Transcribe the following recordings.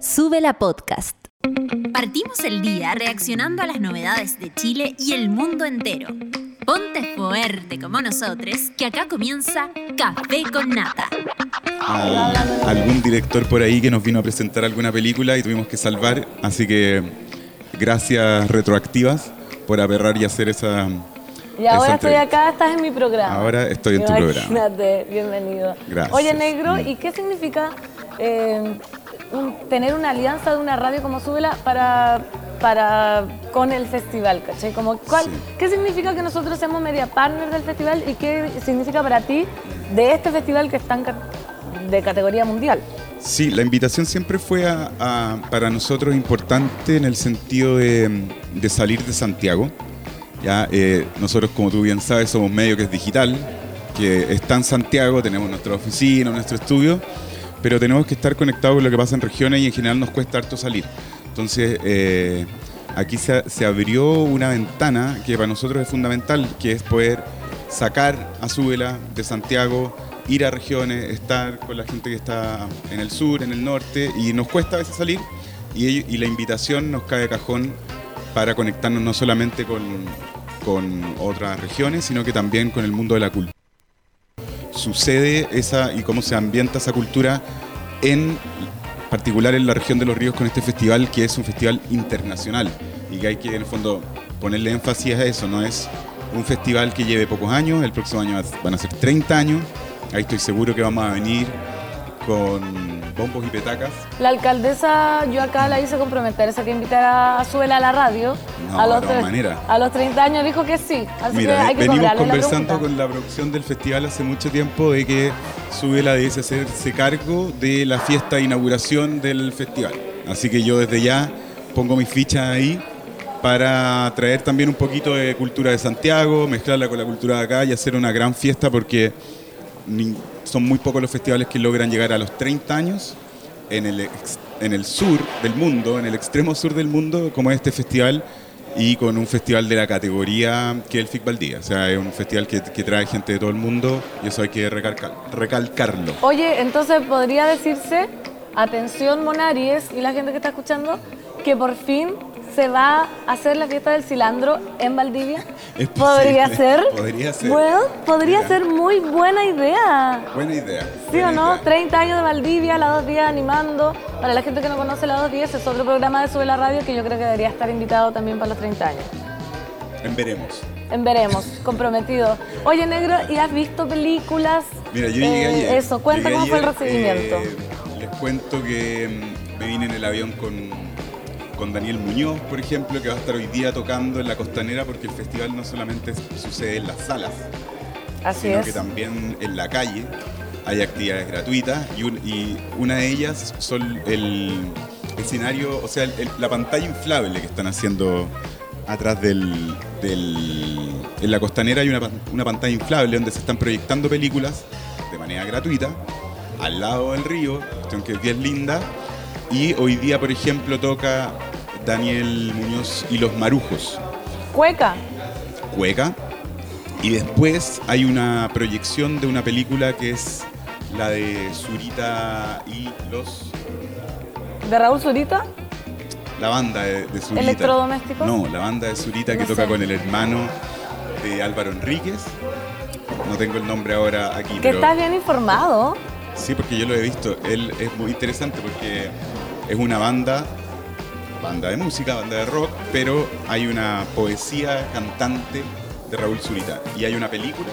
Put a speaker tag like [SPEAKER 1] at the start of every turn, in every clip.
[SPEAKER 1] Sube la podcast.
[SPEAKER 2] Partimos el día reaccionando a las novedades de Chile y el mundo entero. Ponte fuerte como nosotros, que acá comienza Café con Nata.
[SPEAKER 3] Hay algún director por ahí que nos vino a presentar alguna película y tuvimos que salvar, así que gracias retroactivas por aperrar y hacer esa...
[SPEAKER 4] Y ahora estoy acá, estás en mi programa.
[SPEAKER 3] Ahora estoy en tu programa.
[SPEAKER 4] Bienvenido.
[SPEAKER 3] Gracias.
[SPEAKER 4] Oye, negro, ¿y qué significa eh, un- tener una alianza de una radio como Súbela para, para con el festival? ¿cachai? Como, ¿cuál,
[SPEAKER 3] Sí.
[SPEAKER 4] ¿Qué significa que nosotros seamos media partner del festival y qué significa para ti de este festival que es tan ca- de categoría mundial?
[SPEAKER 3] Sí, la invitación siempre fue a- a- para nosotros importante en el sentido de, de salir de Santiago. Ya, eh, nosotros, como tú bien sabes, somos medio que es digital, que está en Santiago, tenemos nuestra oficina, nuestro estudio, pero tenemos que estar conectados con lo que pasa en regiones y en general nos cuesta harto salir. Entonces, eh, aquí se, abrió una ventana que para nosotros es fundamental, que es poder sacar a Súbela de Santiago, ir a regiones, estar con la gente que está en el sur, en el norte, y nos cuesta a veces salir, y la invitación nos cae de cajón para conectarnos no solamente con, con otras regiones, sino que también con el mundo de la cultura. Sucede esa y cómo se ambienta esa cultura en particular en la región de los ríos con este festival que es un festival internacional. Y que hay que en el fondo ponerle énfasis a eso, no es un festival que lleve pocos años, el próximo año van a ser 30 años, ahí estoy seguro que vamos a venir con bombos y petacas.
[SPEAKER 4] La alcaldesa, yo acá la hice comprometerse a que invitara a Súbela a la radio.
[SPEAKER 3] No,
[SPEAKER 4] a,
[SPEAKER 3] de
[SPEAKER 4] los
[SPEAKER 3] maneras.
[SPEAKER 4] a los 30 años dijo que sí. Así que
[SPEAKER 3] Mira,
[SPEAKER 4] hay que
[SPEAKER 3] venimos
[SPEAKER 4] la
[SPEAKER 3] conversando
[SPEAKER 4] pregunta.
[SPEAKER 3] con la producción del festival hace mucho tiempo de que Súbela debe hacerse cargo de la fiesta de inauguración del festival. Así que yo desde ya pongo mis fichas ahí para traer también un poquito de cultura de Santiago, mezclarla con la cultura de acá y hacer una gran fiesta porque son muy pocos los festivales que logran llegar a los 30 años en el, en el sur del mundo, en el extremo sur del mundo, como es este festival, y con un festival de la categoría que es el FIC Valdía. O sea, es un festival que, que trae gente de todo el mundo y eso hay que recalcar- recalcarlo.
[SPEAKER 4] Oye, entonces podría decirse, atención Monaries y la gente que está escuchando, que por fin se va a hacer la fiesta del cilantro en Valdivia.
[SPEAKER 3] Es
[SPEAKER 4] podría ser.
[SPEAKER 3] podría ser.
[SPEAKER 4] Bueno, podría
[SPEAKER 3] Mira.
[SPEAKER 4] ser muy buena idea.
[SPEAKER 3] Buena idea.
[SPEAKER 4] ¿Sí
[SPEAKER 3] buena
[SPEAKER 4] o no?
[SPEAKER 3] idea.
[SPEAKER 4] 30 años de Valdivia, la dos días animando. Para la gente que no conoce la dos días, es otro programa de Sube la Radio que yo creo que debería estar invitado también para los 30 años.
[SPEAKER 3] En veremos.
[SPEAKER 4] En veremos, comprometido. Oye, negro, ¿y has visto películas?
[SPEAKER 3] Mira, yo llegué
[SPEAKER 4] Eh,
[SPEAKER 3] ayer.
[SPEAKER 4] Eso, cuenta
[SPEAKER 3] Llegué
[SPEAKER 4] cómo fue el
[SPEAKER 3] ayer,
[SPEAKER 4] recibimiento.
[SPEAKER 3] eh, les cuento que mm, me vine en el avión con, con Daniel Muñoz, por ejemplo, que va a estar hoy día tocando en la costanera porque el festival no solamente sucede en las salas,
[SPEAKER 4] Así
[SPEAKER 3] sino
[SPEAKER 4] es.
[SPEAKER 3] que también en la calle hay actividades gratuitas y, un- y una de ellas son el escenario, o sea, el- el- la pantalla inflable que están haciendo atrás del, del- en la costanera hay una, una pantalla inflable donde se están proyectando películas de manera gratuita al lado del río, cuestión que es bien linda y hoy día por ejemplo toca Daniel Muñoz y los Marujos
[SPEAKER 4] Cueca.
[SPEAKER 3] cueca. Y después hay una proyección de una película que es la de Zurita y los.
[SPEAKER 4] ¿De Raúl Zurita?
[SPEAKER 3] La banda de, de Zurita.
[SPEAKER 4] ¿Electrodomésticos?
[SPEAKER 3] No, la banda de Zurita que toca con el hermano de Álvaro Enríquez. No tengo el nombre ahora aquí,
[SPEAKER 4] Que
[SPEAKER 3] pero.
[SPEAKER 4] estás bien informado.
[SPEAKER 3] Sí, porque yo lo he visto. Él es muy interesante porque es una banda, banda de música, banda de rock, pero hay una poesía cantante de Raúl Zurita. Y hay una película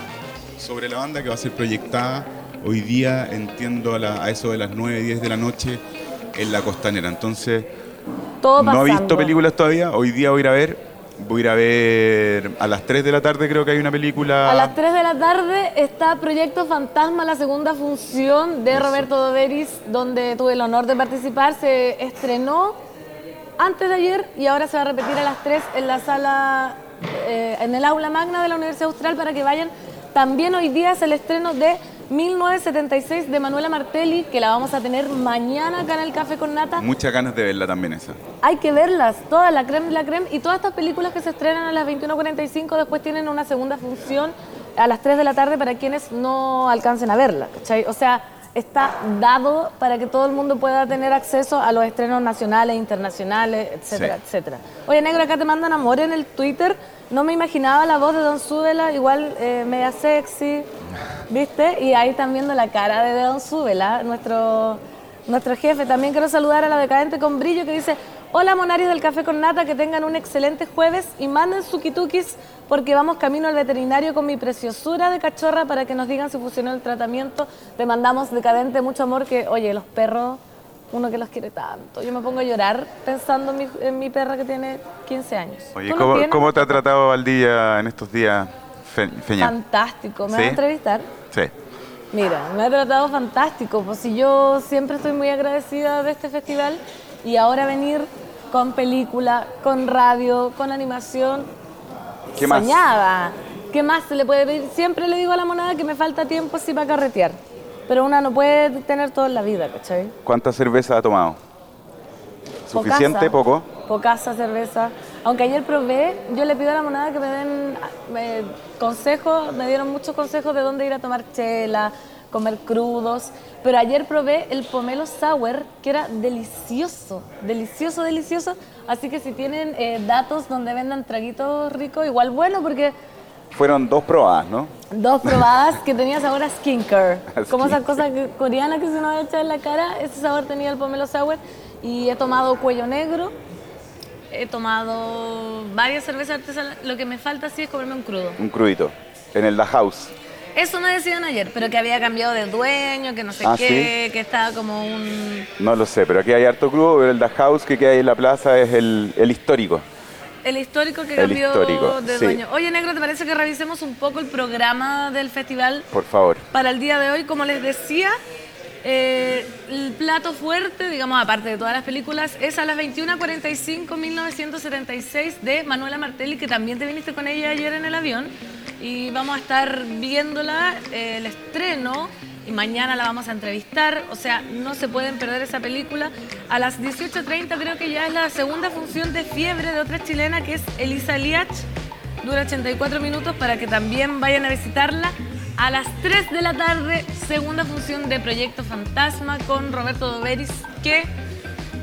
[SPEAKER 3] sobre la banda que va a ser proyectada hoy día, entiendo, a, la- a eso de las 9, 10 de la noche en la costanera. Entonces,
[SPEAKER 4] Todo
[SPEAKER 3] no he visto películas todavía. Hoy día voy a ir a ver. Voy a ir a ver a las 3 de la tarde, creo que hay una película.
[SPEAKER 4] A las 3 de la tarde está Proyecto Fantasma, la segunda función de Roberto Doveris, donde tuve el honor de participar. Se estrenó antes de ayer y ahora se va a repetir a las 3 en la sala, eh, en el aula magna de la Universidad Austral para que vayan. También hoy día es el estreno de 1976 de Manuela Martelli, que la vamos a tener mañana acá en el Café con Nata.
[SPEAKER 3] Muchas ganas de verla también esa.
[SPEAKER 4] Hay que verlas, todas, la creme, la creme. Y todas estas películas que se estrenan a las 21.45 después tienen una segunda función a las 3 de la tarde para quienes no alcancen a verla. ¿cachai? O sea, está dado para que todo el mundo pueda tener acceso a los estrenos nacionales, internacionales, etcétera,
[SPEAKER 3] Sí.
[SPEAKER 4] etcétera. Oye, negro, acá te mandan amor en el Twitter. No me imaginaba la voz de Don Súbela, igual eh, media sexy, ¿viste? Y ahí están viendo la cara de Don Súbela, nuestro, nuestro jefe. También quiero saludar a la decadente con brillo que dice, hola monarios del Café con Nata, que tengan un excelente jueves y manden su kitukis porque vamos camino al veterinario con mi preciosura de cachorra para que nos digan si funcionó el tratamiento. Te mandamos decadente mucho amor que, oye, los perros, uno que los quiere tanto. Yo me pongo a llorar pensando en mi, en mi perra que tiene 15 años.
[SPEAKER 3] Oye,
[SPEAKER 4] ¿Tú los
[SPEAKER 3] ¿cómo, te ha tratado Valdía en estos días, Fe- Feña?
[SPEAKER 4] Fantástico. ¿Me
[SPEAKER 3] ¿Sí?
[SPEAKER 4] vas a entrevistar?
[SPEAKER 3] Sí.
[SPEAKER 4] Mira, me ha tratado fantástico, pues si yo siempre estoy muy agradecida de este festival y ahora venir con película, con radio, con animación,
[SPEAKER 3] ¿Qué más?
[SPEAKER 4] soñada. ¿Qué más se le puede pedir? Siempre le digo a la monada que me falta tiempo así para carretear, pero una no puede tener todo en la vida, ¿cachai?
[SPEAKER 3] ¿Cuánta cerveza ha tomado? ¿Suficiente?
[SPEAKER 4] Pocasa.
[SPEAKER 3] ¿Poco?
[SPEAKER 4] Pocasa cerveza. Aunque ayer probé, yo le pido a la monada que me den eh, consejos, me dieron muchos consejos de dónde ir a tomar chela, comer crudos. Pero ayer probé el pomelo sour, que era delicioso, delicioso, delicioso. Así que si tienen eh, datos donde vendan traguitos ricos, igual bueno, porque
[SPEAKER 3] Fueron dos probadas, ¿no?
[SPEAKER 4] dos probadas que tenía sabor a skincare. Como esas
[SPEAKER 3] Skincare.
[SPEAKER 4] cosas que- coreanas que se nos echa en la cara, ese sabor tenía el pomelo sour. Y he tomado cuello negro, he tomado varias cervezas artesanales. Lo que me falta sí es comerme un crudo.
[SPEAKER 3] Un crudito. En el La House.
[SPEAKER 4] Eso me decían ayer, pero que había cambiado de dueño, que no sé
[SPEAKER 3] Ah,
[SPEAKER 4] qué, que estaba como un...
[SPEAKER 3] No lo sé, pero aquí hay harto crudo, pero el La House que queda ahí en la plaza es el, el histórico.
[SPEAKER 4] El histórico que
[SPEAKER 3] El
[SPEAKER 4] cambió
[SPEAKER 3] histórico,
[SPEAKER 4] de
[SPEAKER 3] sí.
[SPEAKER 4] dueño. Oye, Negro, ¿te parece que revisemos un poco el programa del festival
[SPEAKER 3] Por favor.
[SPEAKER 4] para el día de hoy? Como les decía, eh, el plato fuerte, digamos, aparte de todas las películas, es a las 21.45, 1976, de Manuela Martelli, que también te viniste con ella ayer en el avión. Y vamos a estar viéndola, eh, el estreno, y mañana la vamos a entrevistar. O sea, no se pueden perder esa película. A las 18.30 creo que ya es la segunda función de Fiebre de otra chilena, que es Elisa Liach. Dura 84 minutos para que también vayan a visitarla. A las 3 de la tarde, segunda función de Proyecto Fantasma con Roberto Doveris, que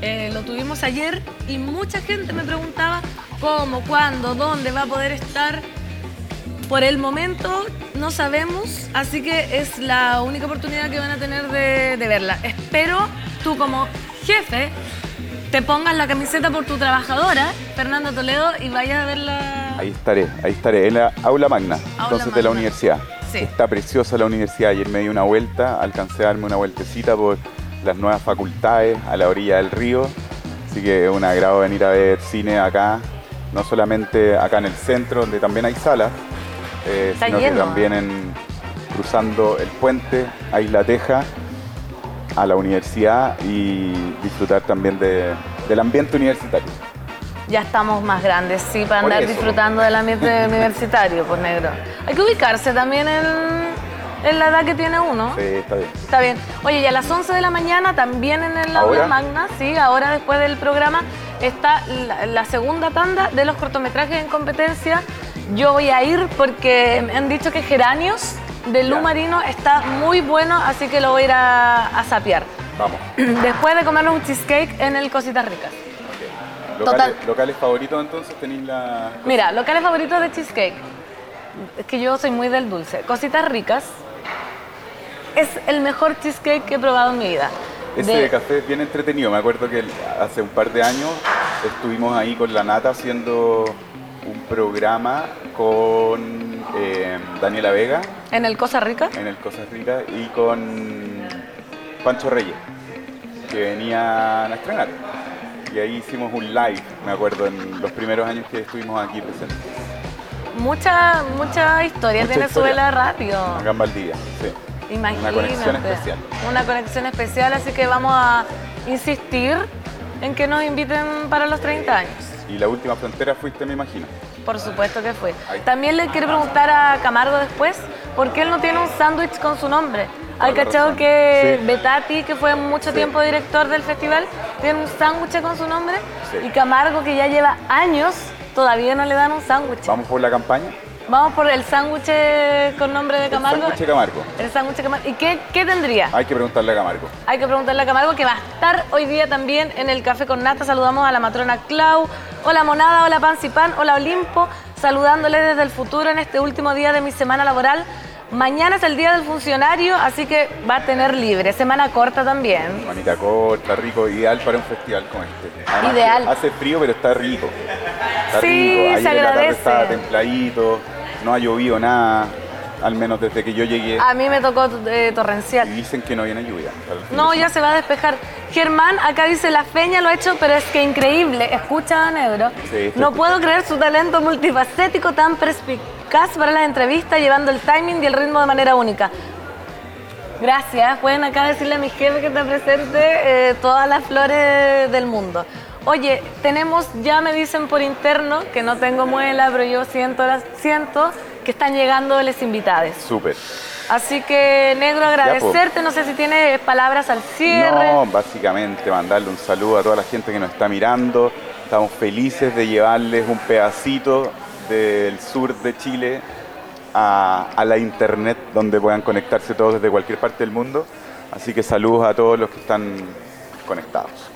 [SPEAKER 4] eh, lo tuvimos ayer y mucha gente me preguntaba cómo, cuándo, dónde va a poder estar. Por el momento no sabemos, así que es la única oportunidad que van a tener de, de verla. Espero tú como jefe te pongas la camiseta por tu trabajadora, Fernanda Toledo, y vayas a verla.
[SPEAKER 3] Ahí estaré, ahí estaré, en la aula magna, entonces de la universidad.
[SPEAKER 4] Sí.
[SPEAKER 3] Está preciosa la universidad. Ayer me di una vuelta, alcancé a darme una vueltecita por las nuevas facultades a la orilla del río. Así que es un agrado venir a ver cine acá, no solamente acá en el centro, donde también hay salas, eh,
[SPEAKER 4] Está
[SPEAKER 3] sino
[SPEAKER 4] lleno,
[SPEAKER 3] que también en, cruzando el puente a Isla Teja, a la universidad y disfrutar también de- del ambiente universitario.
[SPEAKER 4] Ya estamos más grandes, sí, para
[SPEAKER 3] Por
[SPEAKER 4] andar
[SPEAKER 3] eso.
[SPEAKER 4] disfrutando del ambiente universitario, pues negro. Hay que ubicarse también en, en la edad que tiene uno.
[SPEAKER 3] Sí, está bien.
[SPEAKER 4] Está bien. Oye, y a las 11 de la mañana también en el aula magna, sí, ahora después del programa está la, la segunda tanda de los cortometrajes en competencia. Yo voy a ir porque me han dicho que Geranios de Lu. Marino está muy bueno, así que lo voy a ir a, a sapear.
[SPEAKER 3] Vamos.
[SPEAKER 4] Después de comernos un cheesecake en el Cositas Ricas.
[SPEAKER 3] Locales,
[SPEAKER 4] Total.
[SPEAKER 3] locales favoritos entonces tenéis la...
[SPEAKER 4] Mira, locales favoritos de cheesecake. Es que yo soy muy del dulce. Cositas ricas. Es el mejor cheesecake que he probado en mi vida.
[SPEAKER 3] Ese
[SPEAKER 4] De-
[SPEAKER 3] café es bien entretenido. Me acuerdo que hace un par de años estuvimos ahí con la Nata haciendo un programa con eh, Daniela Vega
[SPEAKER 4] en el Cosa Rica.
[SPEAKER 3] en el Cosas Ricas y con Pancho Reyes, que venían a estrenar. Y ahí hicimos un live, me acuerdo, en los primeros años que estuvimos aquí presentes.
[SPEAKER 4] Mucha, mucha historia
[SPEAKER 3] Mucha
[SPEAKER 4] tiene
[SPEAKER 3] historia.
[SPEAKER 4] Suela Radio.
[SPEAKER 3] Acá en Valdivia, sí.
[SPEAKER 4] Imagínate.
[SPEAKER 3] Una conexión especial.
[SPEAKER 4] Una conexión especial, así que vamos a insistir en que nos inviten para los 30 años.
[SPEAKER 3] Y la última frontera fuiste, me imagino.
[SPEAKER 4] Por supuesto que fue.
[SPEAKER 3] Ahí.
[SPEAKER 4] También le quiero preguntar a Camargo después por qué él no tiene un sándwich con su nombre. Hay cachado que
[SPEAKER 3] Sí.
[SPEAKER 4] Betati, que fue mucho
[SPEAKER 3] Sí.
[SPEAKER 4] tiempo director del festival, tiene un sándwich con su nombre
[SPEAKER 3] Sí.
[SPEAKER 4] y Camargo, que ya lleva años, todavía no le dan un sándwich.
[SPEAKER 3] Vamos por la campaña.
[SPEAKER 4] Vamos por el sándwich con nombre de Camargo.
[SPEAKER 3] El sándwich Camargo.
[SPEAKER 4] El sándwich Camargo. ¿Y qué, qué tendría?
[SPEAKER 3] Hay que preguntarle a Camargo.
[SPEAKER 4] Hay que preguntarle a Camargo que va a estar hoy día también en el Café con Nata. Saludamos a la matrona Clau. Hola Monada, hola Pan hola Olimpo. Saludándoles desde el futuro en este último día de mi semana laboral. Mañana es el día del funcionario, así que va a tener libre. Semana corta también.
[SPEAKER 3] Semanita corta, rico, ideal para un festival como este.
[SPEAKER 4] ideal.
[SPEAKER 3] Hace frío, pero está rico. Está
[SPEAKER 4] sí,
[SPEAKER 3] rico.
[SPEAKER 4] se agradece.
[SPEAKER 3] está templadito no ha llovido nada, al menos desde que yo llegué.
[SPEAKER 4] A mí me tocó eh, torrencial.
[SPEAKER 3] Y dicen que no viene lluvia.
[SPEAKER 4] No, ya se va a despejar. Germán, acá dice, la feña lo ha hecho, pero es que increíble. Escucha a Negro. no puedo creer su talento multifacético tan perspicaz para las entrevistas, llevando el timing y el ritmo de manera única. Gracias. Pueden acá decirle a mi jefe que te presente eh, todas las flores del mundo. Oye, tenemos, ya me dicen por interno, que no tengo muela, pero yo siento, siento que están llegando les invitados.
[SPEAKER 3] Súper.
[SPEAKER 4] Así que, Negro, agradecerte. No sé si tienes palabras al cierre.
[SPEAKER 3] No, básicamente mandarle un saludo a toda la gente que nos está mirando. Estamos felices de llevarles un pedacito del sur de Chile a, a la internet, donde puedan conectarse todos desde cualquier parte del mundo. Así que saludos a todos los que están conectados.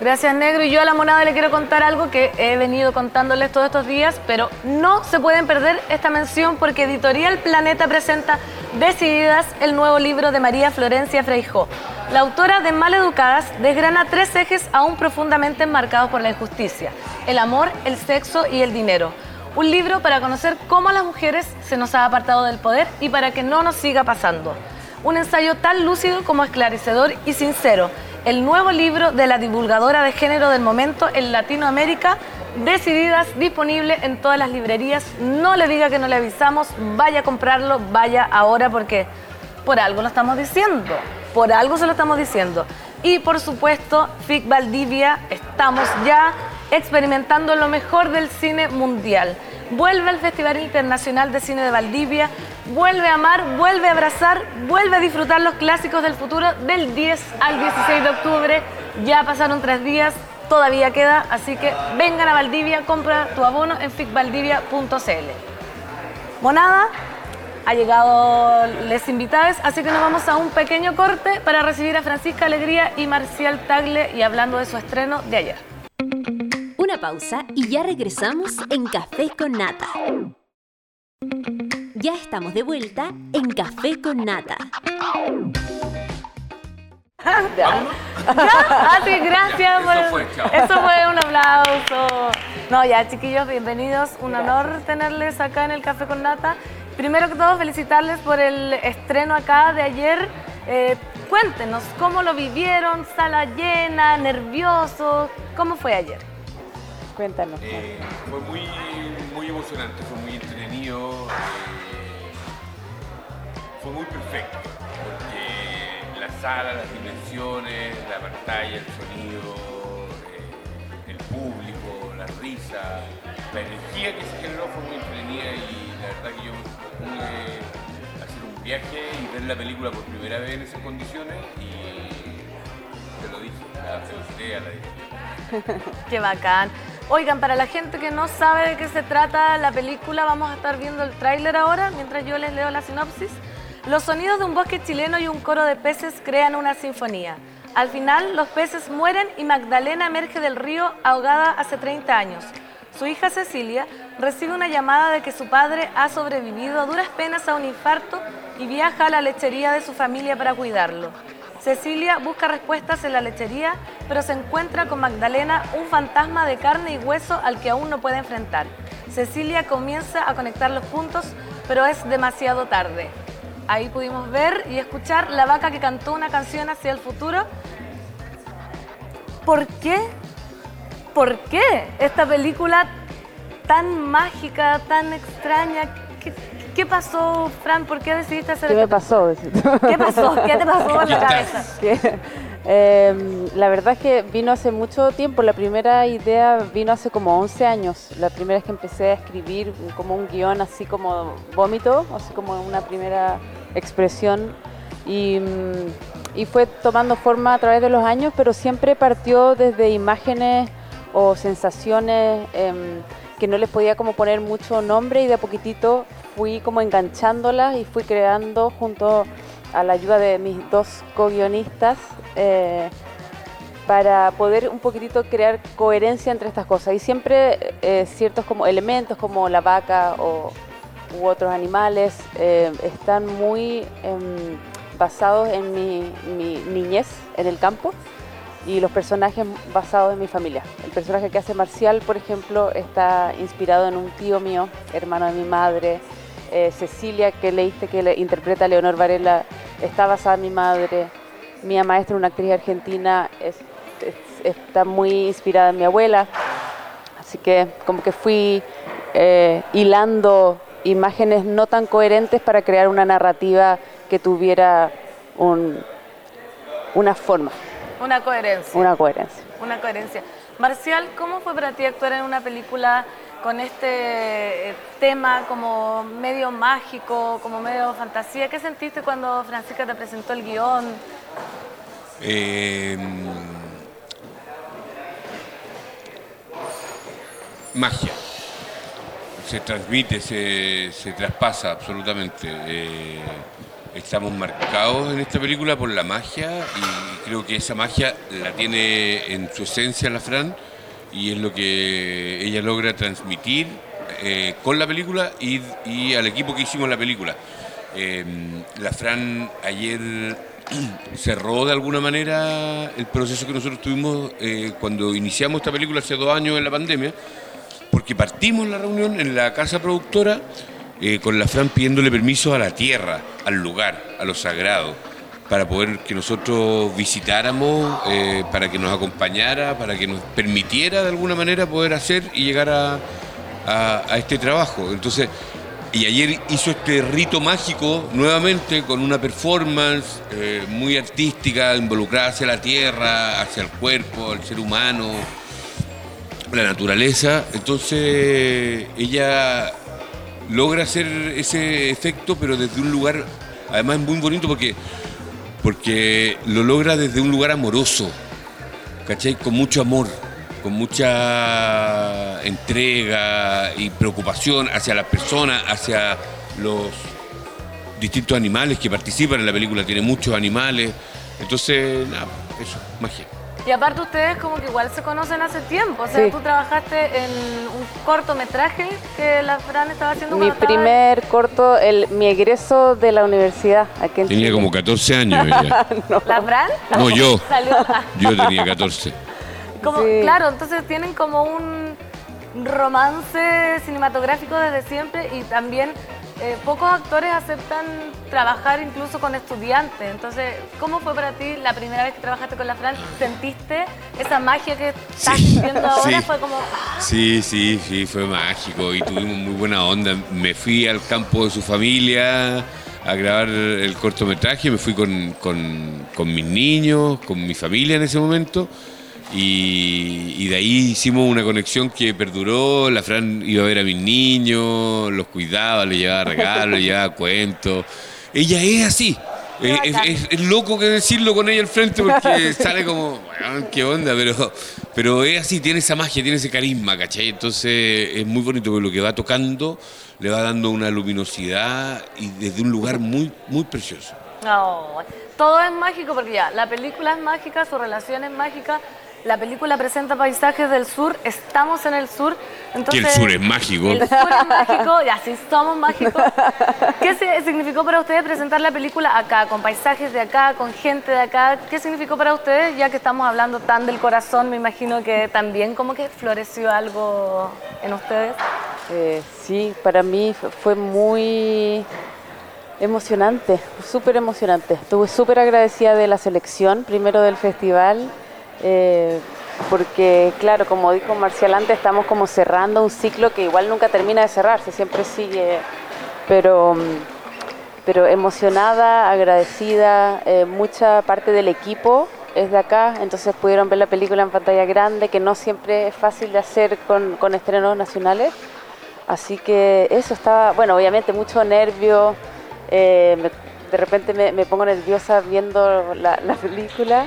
[SPEAKER 4] Gracias, Negro. Y yo a la monada le quiero contar algo que he venido contándoles todos estos días, pero no se pueden perder esta mención porque Editorial Planeta presenta Decididas, el nuevo libro de María Florencia Freijó. La autora de Maleducadas desgrana tres ejes aún profundamente enmarcados por la injusticia: el amor, el sexo y el dinero. Un libro para conocer cómo a las mujeres se nos ha apartado del poder y para que no nos siga pasando. Un ensayo tan lúcido como esclarecedor y sincero el nuevo libro de la divulgadora de género del momento en Latinoamérica, Decididas, disponible en todas las librerías. No le diga que no le avisamos, vaya a comprarlo, vaya ahora porque por algo lo estamos diciendo, por algo se lo estamos diciendo. Y por supuesto, FIC Valdivia, estamos ya experimentando lo mejor del cine mundial. Vuelve al Festival Internacional de Cine de Valdivia, vuelve a amar, vuelve a abrazar, vuelve a disfrutar los clásicos del futuro del 10 al 16 de octubre. Ya pasaron tres días, todavía queda, así que vengan a Valdivia, compra tu abono en ficvaldivia.cl. Monada, ha llegado les invitados, así que nos vamos a un pequeño corte para recibir a Francisca Alegría y Marcial Tagle y hablando de su estreno de ayer.
[SPEAKER 2] Una pausa y ya regresamos en Café con Nata. Ya estamos de vuelta en Café con Nata.
[SPEAKER 4] ¿Ya? Ah, gracias. Eso fue, Eso fue un aplauso. No, ya, chiquillos, bienvenidos. Un honor tenerles acá en el Café con Nata. Primero que todo, felicitarles por el estreno acá de ayer. Eh, cuéntenos cómo lo vivieron, sala llena, nervioso. ¿Cómo fue ayer?
[SPEAKER 1] Cuéntanos.
[SPEAKER 5] Eh, fue muy, muy emocionante, fue muy entretenido, eh, fue muy perfecto, porque la sala, las dimensiones, la pantalla, el sonido, eh, el público, la risa, la energía que se generó fue muy entretenida y la verdad que yo pude hacer un viaje y ver la película por primera vez en esas condiciones y te lo dije, la felicité a la directora.
[SPEAKER 4] Qué bacán. Oigan, para la gente que no sabe de qué se trata la película, vamos a estar viendo el tráiler ahora, mientras yo les leo la sinopsis. Los sonidos de un bosque chileno y un coro de peces crean una sinfonía. Al final, los peces mueren y Magdalena emerge del río ahogada hace 30 años. Su hija Cecilia recibe una llamada de que su padre ha sobrevivido a duras penas a un infarto y viaja a la lechería de su familia para cuidarlo. Cecilia busca respuestas en la lechería, pero se encuentra con Magdalena, un fantasma de carne y hueso al que aún no puede enfrentar. Cecilia comienza a conectar los puntos, pero es demasiado tarde. Ahí pudimos ver y escuchar la vaca que cantó una canción hacia el futuro. ¿Por qué? ¿Por qué esta película tan mágica, tan extraña? ¿Qué pasó, Fran? ¿Por qué decidiste hacer
[SPEAKER 1] ¿Qué me pasó?
[SPEAKER 4] ¿Qué pasó? ¿Qué te pasó en la cabeza?
[SPEAKER 1] Em, la verdad es que vino hace mucho tiempo. La primera idea vino hace como 11 años. La primera vez que empecé a escribir como un guion así como vómito, así como una primera expresión. Y, mm, y fue tomando forma a través de los años, pero siempre partió desde imágenes o sensaciones. Em, que no les podía como poner mucho nombre y de a poquitito fui como enganchándolas y fui creando junto a la ayuda de mis dos co-guionistas eh, para poder un poquitito crear coherencia entre estas cosas. Y siempre eh, ciertos como elementos como la vaca o, u otros animales eh, están muy em, basados en mi, mi niñez en el campo y los personajes basados en mi familia. El personaje que hace Marcial, por ejemplo, está inspirado en un tío mío, hermano de mi madre. Eh, Cecilia, que leíste que interpreta a Leonor Varela, está basada en mi madre. Mía maestra, una actriz argentina, es- es- está muy inspirada en mi abuela. Así que como que fui eh, hilando imágenes no tan coherentes para crear una narrativa que tuviera un- una forma,
[SPEAKER 4] Una coherencia.
[SPEAKER 1] una coherencia.
[SPEAKER 4] Una coherencia. Marcial, ¿cómo fue para ti actuar en una película con este eh, tema como medio mágico, como medio fantasía? ¿Qué sentiste cuando Francisca te presentó el guion?
[SPEAKER 5] Eh, magia. Se transmite, se, se traspasa absolutamente. Eh, estamos marcados en esta película por la magia y creo que esa magia la tiene en su esencia la Fran y es lo que ella logra transmitir eh, con la película y, al equipo que hicimos la película. Eh, la Fran ayer cerró de alguna manera el proceso que nosotros tuvimos eh, cuando iniciamos esta película hace dos años en la pandemia, porque partimos la reunión en la casa productora eh, con la Fran pidiéndole permiso a la tierra, al lugar, a lo sagrado, para poder que nosotros visitáramos, eh, para que nos acompañara, para que nos permitiera de alguna manera poder hacer y llegar a, este trabajo. Entonces, y ayer hizo este rito mágico nuevamente con una performance eh, muy artística, involucrada hacia la tierra, hacia el cuerpo, el ser humano, la naturaleza. Entonces ella logra hacer ese efecto, pero desde un lugar, además muy bonito porque, porque lo logra desde un lugar amoroso, ¿cachai? Con mucho amor, con mucha entrega y preocupación hacia las personas, hacia los distintos animales que participan en la película, tiene muchos animales. Entonces, nada, eso, magia.
[SPEAKER 4] Y aparte ustedes como que igual se conocen hace tiempo, o sea,
[SPEAKER 1] Sí.
[SPEAKER 4] tú trabajaste en un cortometraje que la Fran estaba haciendo
[SPEAKER 1] Mi
[SPEAKER 4] estaba-
[SPEAKER 1] primer corto, el, mi egreso de la universidad. Aquí en
[SPEAKER 5] Tenía
[SPEAKER 1] Chile.
[SPEAKER 5] como 14 años ella.
[SPEAKER 4] ¿La Fran?
[SPEAKER 5] No, yo. Yo tenía 14.
[SPEAKER 4] como,
[SPEAKER 1] Sí.
[SPEAKER 4] Claro, entonces tienen como un romance cinematográfico desde siempre y también eh, pocos actores aceptan trabajar incluso con estudiantes. Entonces, ¿cómo fue para ti la primera vez que trabajaste con la Fran? ¿Sentiste esa magia que estás
[SPEAKER 5] Sí.
[SPEAKER 4] sintiendo ahora?
[SPEAKER 5] Sí.
[SPEAKER 4] Fue como,
[SPEAKER 5] Sí, sí, sí, fue mágico y tuvimos muy buena onda. Me fui al campo de su familia a grabar el cortometraje, me fui con, con- con mis niños, con mi familia en ese momento y, y de ahí hicimos una conexión que perduró. La Fran iba a ver a mis niños, los cuidaba, les llevaba regalos, les llevaba cuentos. Ella es así. Es, es- es loco que decirlo con ella al frente porque sale como, "Weón, qué onda, pero, pero es así, tiene esa magia, tiene ese carisma, ¿cachai? Entonces es muy bonito porque lo que va tocando le va dando una luminosidad y desde un lugar muy, muy precioso.
[SPEAKER 4] No, todo es mágico porque ya, la película es mágica, su relación es mágica, la película presenta paisajes del sur, estamos en el sur,
[SPEAKER 5] Que
[SPEAKER 4] entonces...
[SPEAKER 5] el sur es mágico.
[SPEAKER 4] El sur es mágico, y así somos mágicos. ¿Qué significó para ustedes presentar la película acá, con paisajes de acá, con gente de acá? ¿Qué significó para ustedes, ya que estamos hablando tan del corazón, me imagino que también como que floreció algo en ustedes?
[SPEAKER 1] Eh, sí, para mí fu- fue muy emocionante, súper emocionante. Estuve súper agradecida de la selección, primero del festival, eh, porque claro, como dijo Marcial antes, estamos como cerrando un ciclo que igual nunca termina de cerrarse, siempre sigue, pero, pero emocionada, agradecida, eh, mucha parte del equipo es de acá, entonces pudieron ver la película en pantalla grande, que no siempre es fácil de hacer con, estrenos nacionales. Así que eso estaba, bueno, obviamente mucho nervio, eh, de repente me, me pongo nerviosa viendo la película,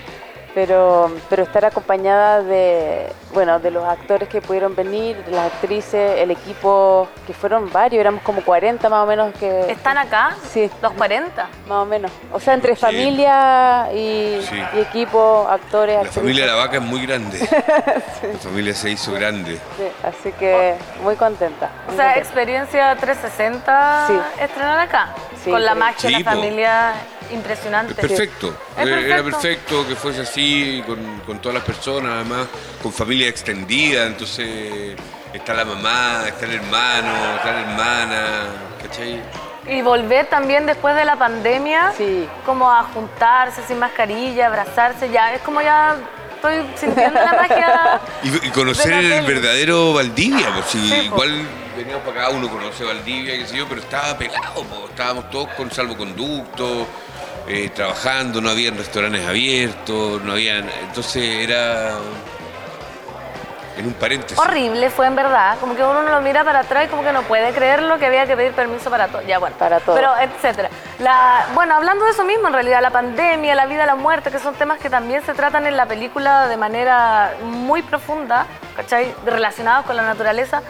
[SPEAKER 1] pero, pero estar acompañada de, bueno, de los actores que pudieron venir, de las actrices, el equipo, que fueron varios, éramos como 40 más o menos que...
[SPEAKER 4] ¿Están acá?
[SPEAKER 1] Sí.
[SPEAKER 4] ¿Los 40?
[SPEAKER 1] Más o menos. O sea, entre familia y,
[SPEAKER 5] Sí.
[SPEAKER 1] y equipo, actores,
[SPEAKER 5] La
[SPEAKER 1] actrices.
[SPEAKER 5] familia de la vaca es muy grande. La familia se hizo grande.
[SPEAKER 1] Sí, así que muy contenta.
[SPEAKER 4] O sea,
[SPEAKER 1] contenta.
[SPEAKER 4] experiencia 360
[SPEAKER 1] Sí.
[SPEAKER 4] estrenar acá.
[SPEAKER 1] Sí,
[SPEAKER 4] con la magia de
[SPEAKER 5] Sí,
[SPEAKER 4] la
[SPEAKER 5] po.
[SPEAKER 4] Impresionante.
[SPEAKER 5] Es perfecto.
[SPEAKER 4] Es
[SPEAKER 5] Eh, Era
[SPEAKER 4] perfecto.
[SPEAKER 5] que fuese así, con, con todas las personas, además, con familia extendida. Entonces, está la mamá, está el hermano, está la hermana, ¿cachai?
[SPEAKER 4] Y volver también después de la pandemia,
[SPEAKER 1] Sí.
[SPEAKER 4] como a juntarse sin mascarilla, abrazarse, ya es como ya estoy sintiendo la magia.
[SPEAKER 5] Y, y conocer el
[SPEAKER 4] tele.
[SPEAKER 5] verdadero Valdivia, pues si
[SPEAKER 4] Sí, po.
[SPEAKER 5] igual veníamos para acá, uno conoce Valdivia, qué sé yo, pero estaba pelado, po. estábamos todos con salvoconducto, eh, trabajando, no habían restaurantes abiertos, no habían. Entonces era. En un paréntesis.
[SPEAKER 4] Horrible fue en verdad, como que uno lo mira para atrás y como que no puede creerlo que había que pedir permiso para todo. Ya bueno,
[SPEAKER 1] Para todo.
[SPEAKER 4] Pero etcétera. La, bueno, hablando de eso mismo en realidad, la pandemia, la vida, la muerte, que son temas que también se tratan en la película de manera muy profunda, ¿cachai? Relacionados con la naturaleza.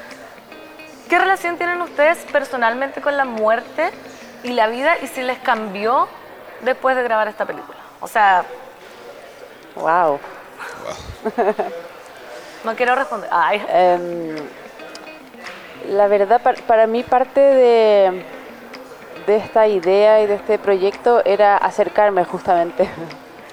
[SPEAKER 4] ¿Qué relación tienen ustedes personalmente con la muerte y la vida y si les cambió después de grabar esta película? O sea,
[SPEAKER 1] Wow.
[SPEAKER 4] no quiero responder. Ay,
[SPEAKER 1] Em, la verdad, par- para mí parte de, de esta idea y de este proyecto era acercarme justamente.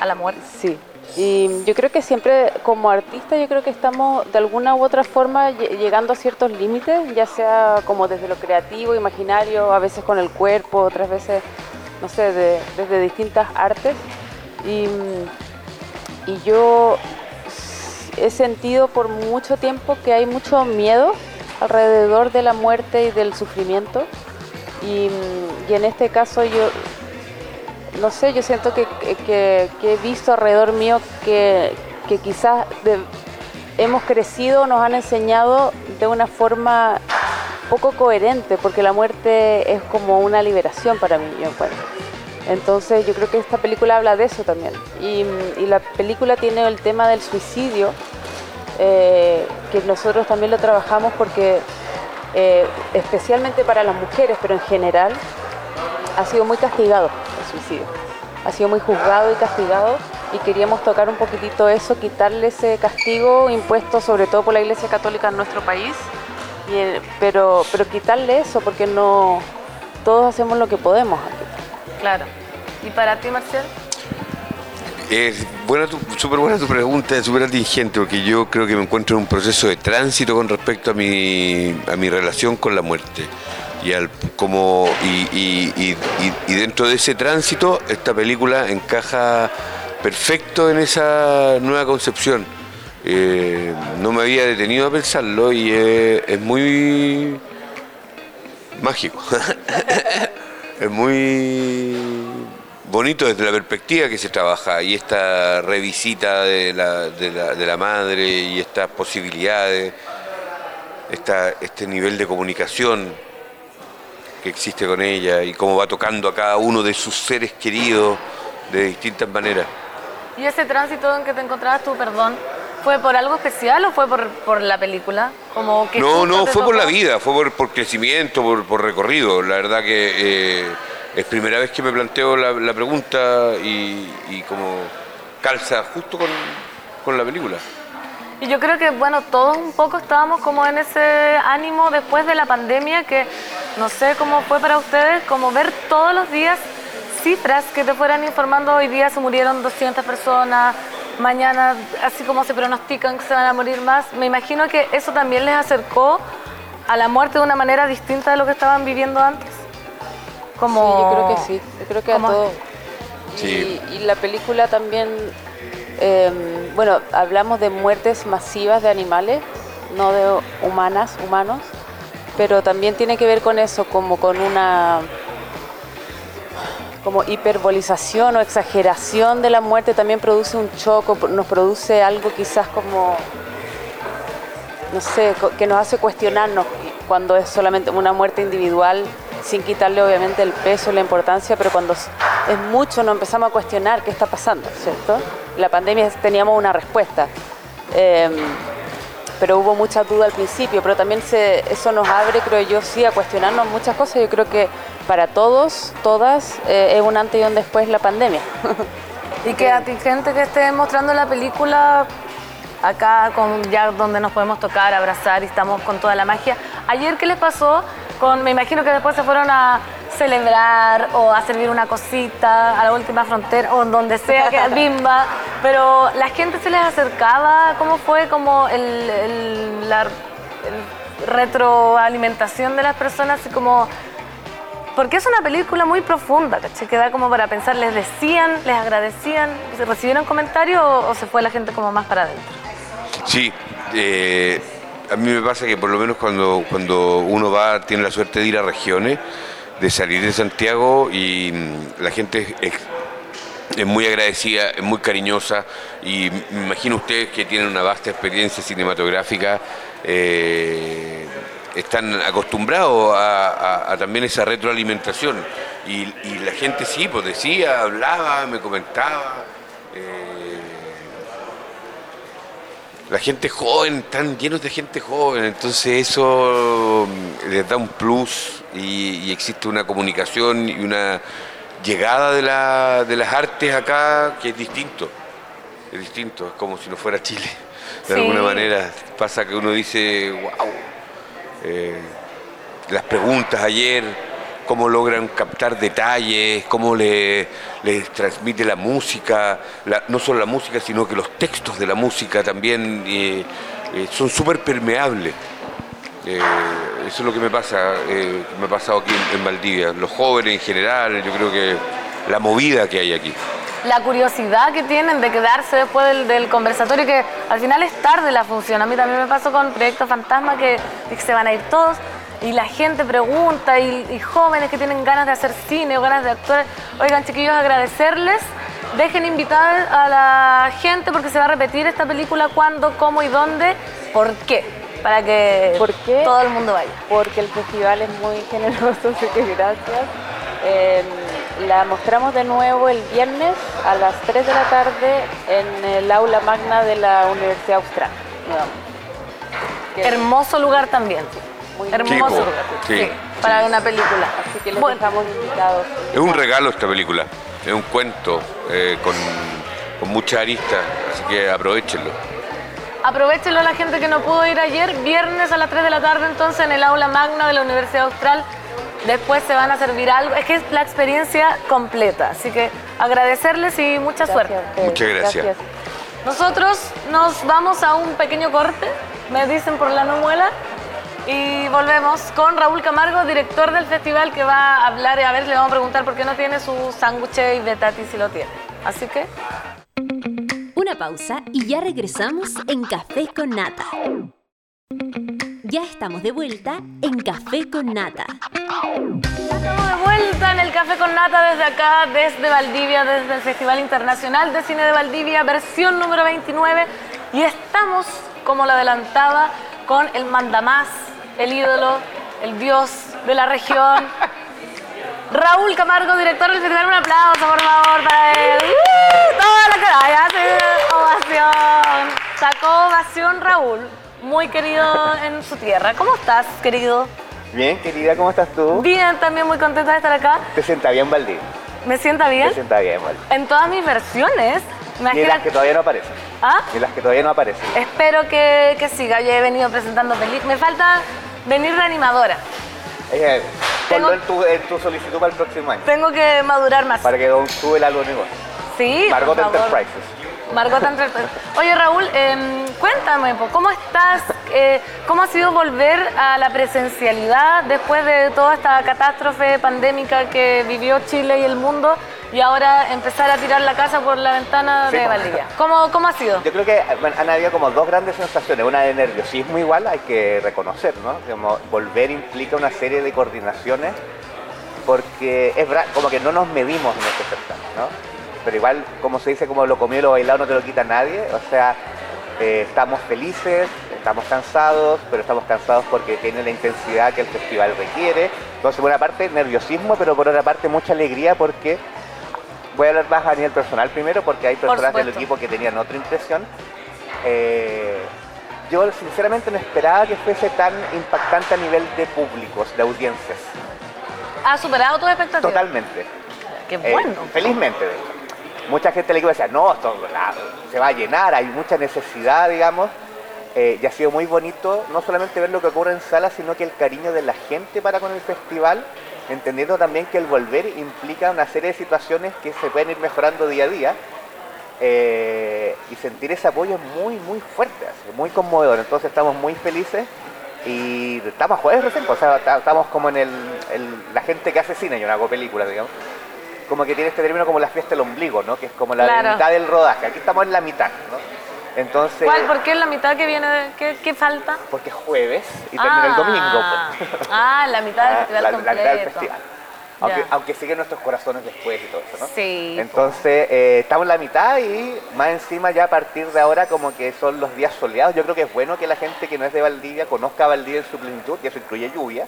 [SPEAKER 4] a la muerte.
[SPEAKER 1] Sí. Y yo creo que siempre como artista yo creo que estamos de alguna u otra forma lle- llegando a ciertos límites, ya sea como desde lo creativo, imaginario, a veces con el cuerpo, otras veces, no sé, de- desde distintas artes. Y, y yo he sentido por mucho tiempo que hay mucho miedo alrededor de la muerte y del sufrimiento. Y, y en este caso yo, no sé, yo siento que, que- he visto alrededor mío que, que quizás hemos crecido, nos han enseñado de una forma poco coherente, porque la muerte es como una liberación para mí, yo encuentro. Entonces yo creo que esta película habla de eso también. Y, y la película tiene el tema del suicidio, eh, que nosotros también lo trabajamos porque eh, especialmente para las mujeres, pero en general, ha sido muy castigado el suicidio. Ha sido muy juzgado y castigado y queríamos tocar un poquitito eso, quitarle ese castigo impuesto sobre todo por la Iglesia Católica en nuestro país, y, pero, pero quitarle eso porque no todos hacemos lo que podemos. aquí.
[SPEAKER 4] Claro. ¿Y para ti, Marcial?
[SPEAKER 5] Es buena tu, súper buena tu pregunta, es súper atingente, porque yo creo que me encuentro en un proceso de tránsito con respecto a mi, a mi relación con la muerte. Y, al, como, y, y- y- y- y dentro de ese tránsito, esta película encaja perfecto en esa nueva concepción. Eh, no me había detenido a pensarlo y es- muy mágico. es muy bonito desde la perspectiva que se trabaja y esta revisita de la, de la, de la madre y estas posibilidades, esta, este nivel de comunicación que existe con ella y cómo va tocando a cada uno de sus seres queridos de distintas maneras.
[SPEAKER 4] ¿Y ese tránsito en que te encontrabas tú, perdón, fue por algo especial o fue por, por la película? Como que
[SPEAKER 5] No, no, fue por la vida, fue por, por crecimiento, por, por recorrido. La verdad que eh, es primera vez que me planteo la, la pregunta y, y como calza justo con, con la película.
[SPEAKER 4] Y yo creo que, bueno, todos un poco estábamos como en ese ánimo después de la pandemia que no sé cómo fue para ustedes, como ver todos los días cifras que te fueran informando, hoy día se murieron 200 personas, mañana así como se pronostican que se van a morir más. Me imagino que eso también les acercó a la muerte de una manera distinta de lo que estaban viviendo antes. Como...
[SPEAKER 1] Sí, yo creo que sí, yo creo que a.
[SPEAKER 5] Sí.
[SPEAKER 1] Y, y la película también, eh, bueno, hablamos de muertes masivas de animales, no de humanas, humanos, pero también tiene que ver con eso, como con una como hiperbolización o exageración de la muerte también produce un choco, nos produce algo quizás como, no sé, que nos hace cuestionarnos cuando es solamente una muerte individual, sin quitarle obviamente el peso, la importancia, pero cuando es mucho, nos empezamos a cuestionar qué está pasando, ¿cierto? La pandemia teníamos una respuesta. Eh, pero hubo mucha duda al principio, pero también se, eso nos abre, creo yo, sí, a cuestionarnos muchas cosas. Yo creo que para todos, todas, eh, es un antes y un después la pandemia.
[SPEAKER 4] Y que a ti gente que esté mostrando la película acá con ya donde nos podemos tocar, abrazar y estamos con toda la magia. Ayer qué les pasó con me imagino que después se fueron a celebrar o a servir una cosita a la última frontera o donde sea que bimba, pero la gente se les acercaba, ¿cómo fue como el, el- la el retroalimentación de las personas y como porque es una película muy profunda, ¿cachai? Que da como para pensar, ¿les decían, les agradecían, se recibieron comentarios o, o se fue la gente como más para adentro?
[SPEAKER 5] Sí, eh, a mí me pasa que por lo menos cuando, cuando uno va, tiene la suerte de ir a regiones, de salir de Santiago y la gente es, muy agradecida, es muy cariñosa y me imagino ustedes que tienen una vasta experiencia cinematográfica, eh, están acostumbrados a, a- también esa retroalimentación y, y la gente sí, pues decía, hablaba, me comentaba. eh, la gente joven, están llenos de gente joven, entonces eso mm, les da un plus y, y existe una comunicación y una llegada de, la- de las artes acá que es distinto. Es distinto, es como si no fuera Chile. De
[SPEAKER 4] Sí.
[SPEAKER 5] alguna manera pasa que uno dice, wow, las preguntas ayer, cómo logran captar detalles, cómo le- les transmite la música, no solo la música, sino que los textos de la música también eh, son súper permeables. Eh, eso es lo que me pasa, eh, me ha pasado aquí en, Valdivia. Los jóvenes en general, yo creo que la movida que hay aquí.
[SPEAKER 4] La curiosidad que tienen de quedarse después del, del conversatorio, que al final es tarde la función. A mí también me pasó con Proyecto Fantasma, que se van a ir todos y la gente pregunta, y, y jóvenes que tienen ganas de hacer cine o ganas de actuar. Oigan, chiquillos, agradecerles. Dejen invitar a la gente porque se va a repetir esta película cuándo, cómo y dónde. ¿Por qué? Para que
[SPEAKER 1] ¿Por qué?
[SPEAKER 4] todo el mundo vaya.
[SPEAKER 1] porque el festival es muy generoso, así que gracias. Eh, la mostramos de nuevo el viernes a las 3 de la tarde en el aula magna de la Universidad Austral.
[SPEAKER 4] Hermoso lugar también.
[SPEAKER 1] Muy
[SPEAKER 4] Hermoso
[SPEAKER 5] Sí. Sí,
[SPEAKER 4] para
[SPEAKER 5] sí.
[SPEAKER 4] una película.
[SPEAKER 1] Así que les
[SPEAKER 4] Bueno.
[SPEAKER 1] dejamos invitados.
[SPEAKER 5] Es un regalo esta película, es un cuento eh, con, con mucha arista, así que aprovechenlo.
[SPEAKER 4] Aprovechenlo la gente que no pudo ir ayer, viernes a las 3 de la tarde entonces en el aula magna de la Universidad Austral. Después se van a servir algo. Es que es la experiencia completa. Así que agradecerles y mucha
[SPEAKER 1] Gracias
[SPEAKER 4] suerte.
[SPEAKER 1] a.
[SPEAKER 5] Muchas gracias.
[SPEAKER 4] Nosotros nos vamos a un pequeño corte, me dicen por la no muela, y volvemos con Raúl Camargo, director del festival, que va a hablar y a ver, le vamos a preguntar por qué no tiene su sándwich y Betati si lo tiene. Así que
[SPEAKER 2] Una pausa y ya regresamos en Café con Nata. Ya estamos de vuelta en Café con Nata.
[SPEAKER 4] Estamos de vuelta en el Café con Nata desde acá, desde Valdivia, desde el Festival Internacional de Cine de Valdivia, versión número 29. Y estamos, como lo adelantaba, con el mandamás, el ídolo, el dios de la región. Raúl Camargo, director del festival. Un aplauso, por favor, para él. ¡Uh! Toda la cara, ovación. Sacó ovación Raúl, muy querido en su tierra. ¿Cómo estás, querido?
[SPEAKER 6] Bien, querida, ¿cómo estás tú?
[SPEAKER 4] Bien, también muy contenta de estar acá.
[SPEAKER 6] Te sienta bien, Valdí.
[SPEAKER 4] ¿Me sienta bien?
[SPEAKER 6] Te sienta bien, Valdí.
[SPEAKER 4] En todas mis versiones.
[SPEAKER 6] Ni
[SPEAKER 4] Imagina-
[SPEAKER 6] las que todavía no aparecen.
[SPEAKER 4] ¿Ah?
[SPEAKER 6] Ni las que todavía no aparecen.
[SPEAKER 4] Espero que, que siga. Yo he venido presentando películas. Me falta venir de animadora.
[SPEAKER 6] Eh, ponlo en tu, en tu solicitud para el próximo año.
[SPEAKER 4] Tengo que madurar más.
[SPEAKER 6] Para que Don sube el algo negocio.
[SPEAKER 4] Sí,
[SPEAKER 6] Margot. Enterprises.
[SPEAKER 4] Margot Enterprises. Oye, Raúl, em, cuéntame, ¿cómo estás? Eh, ¿Cómo ha sido volver a la presencialidad después de toda esta catástrofe pandémica que vivió Chile y el mundo y ahora empezar a tirar la casa por la ventana
[SPEAKER 6] Sí,
[SPEAKER 4] de
[SPEAKER 6] po.
[SPEAKER 4] Valdivia? ¿Cómo, ¿Cómo ha sido?
[SPEAKER 6] Yo creo que bueno, han habido como dos grandes sensaciones. Una de nerviosismo igual, hay que reconocer, ¿no? Como volver implica una serie de coordinaciones porque es verdad, como que no nos medimos en este certamen, ¿no? Pero igual, como se dice, como lo comió y lo bailado no te lo quita nadie. O sea, eh, estamos felices, estamos cansados, pero estamos cansados porque tiene la intensidad que el festival requiere. Entonces, por una parte, nerviosismo, pero por otra parte, mucha alegría porque voy a hablar más a nivel personal primero porque hay personas del
[SPEAKER 4] supuesto.
[SPEAKER 6] equipo que tenían otra impresión. Eh, yo sinceramente no esperaba que fuese tan impactante a nivel de públicos, de audiencias.
[SPEAKER 4] ¿Ha superado tus expectativas?
[SPEAKER 6] Totalmente.
[SPEAKER 4] Qué
[SPEAKER 6] Eh,
[SPEAKER 4] bueno.
[SPEAKER 6] felizmente, de hecho. Mucha gente del equipo decía, no, esto la- se va a llenar, hay mucha necesidad, digamos. Eh, y ha sido muy bonito no solamente ver lo que ocurre en sala, sino que el cariño de la gente para con el festival, entendiendo también que el volver implica una serie de situaciones que se pueden ir mejorando día a día. eh, y sentir ese apoyo es muy, muy fuerte, así, muy conmovedor. Entonces estamos muy felices y estamos jueves recién, pues, o sea, ta- estamos como en el, el- la gente que hace cine, yo no hago películas, digamos. Como que tiene este término como la fiesta del ombligo, ¿no? Que es como la
[SPEAKER 4] Claro.
[SPEAKER 6] mitad del rodaje. Aquí estamos en la mitad, ¿no? Entonces,
[SPEAKER 4] ¿Cuál? ¿Por qué es la mitad que viene? de- ¿Qué, qué falta?
[SPEAKER 6] porque es jueves y termina el domingo.
[SPEAKER 4] Ah,
[SPEAKER 6] pues.
[SPEAKER 4] Ah, la mitad del
[SPEAKER 6] Ah,
[SPEAKER 4] festival
[SPEAKER 6] la, la
[SPEAKER 4] completo.
[SPEAKER 6] mitad del festival. Aunque, siguen nuestros corazones después y todo eso, ¿no?
[SPEAKER 4] Sí.
[SPEAKER 6] Entonces, eh, estamos en la mitad y más encima ya a partir de ahora como que son los días soleados. Yo creo que es bueno que la gente que no es de Valdivia conozca Valdivia en su plenitud y eso incluye lluvia.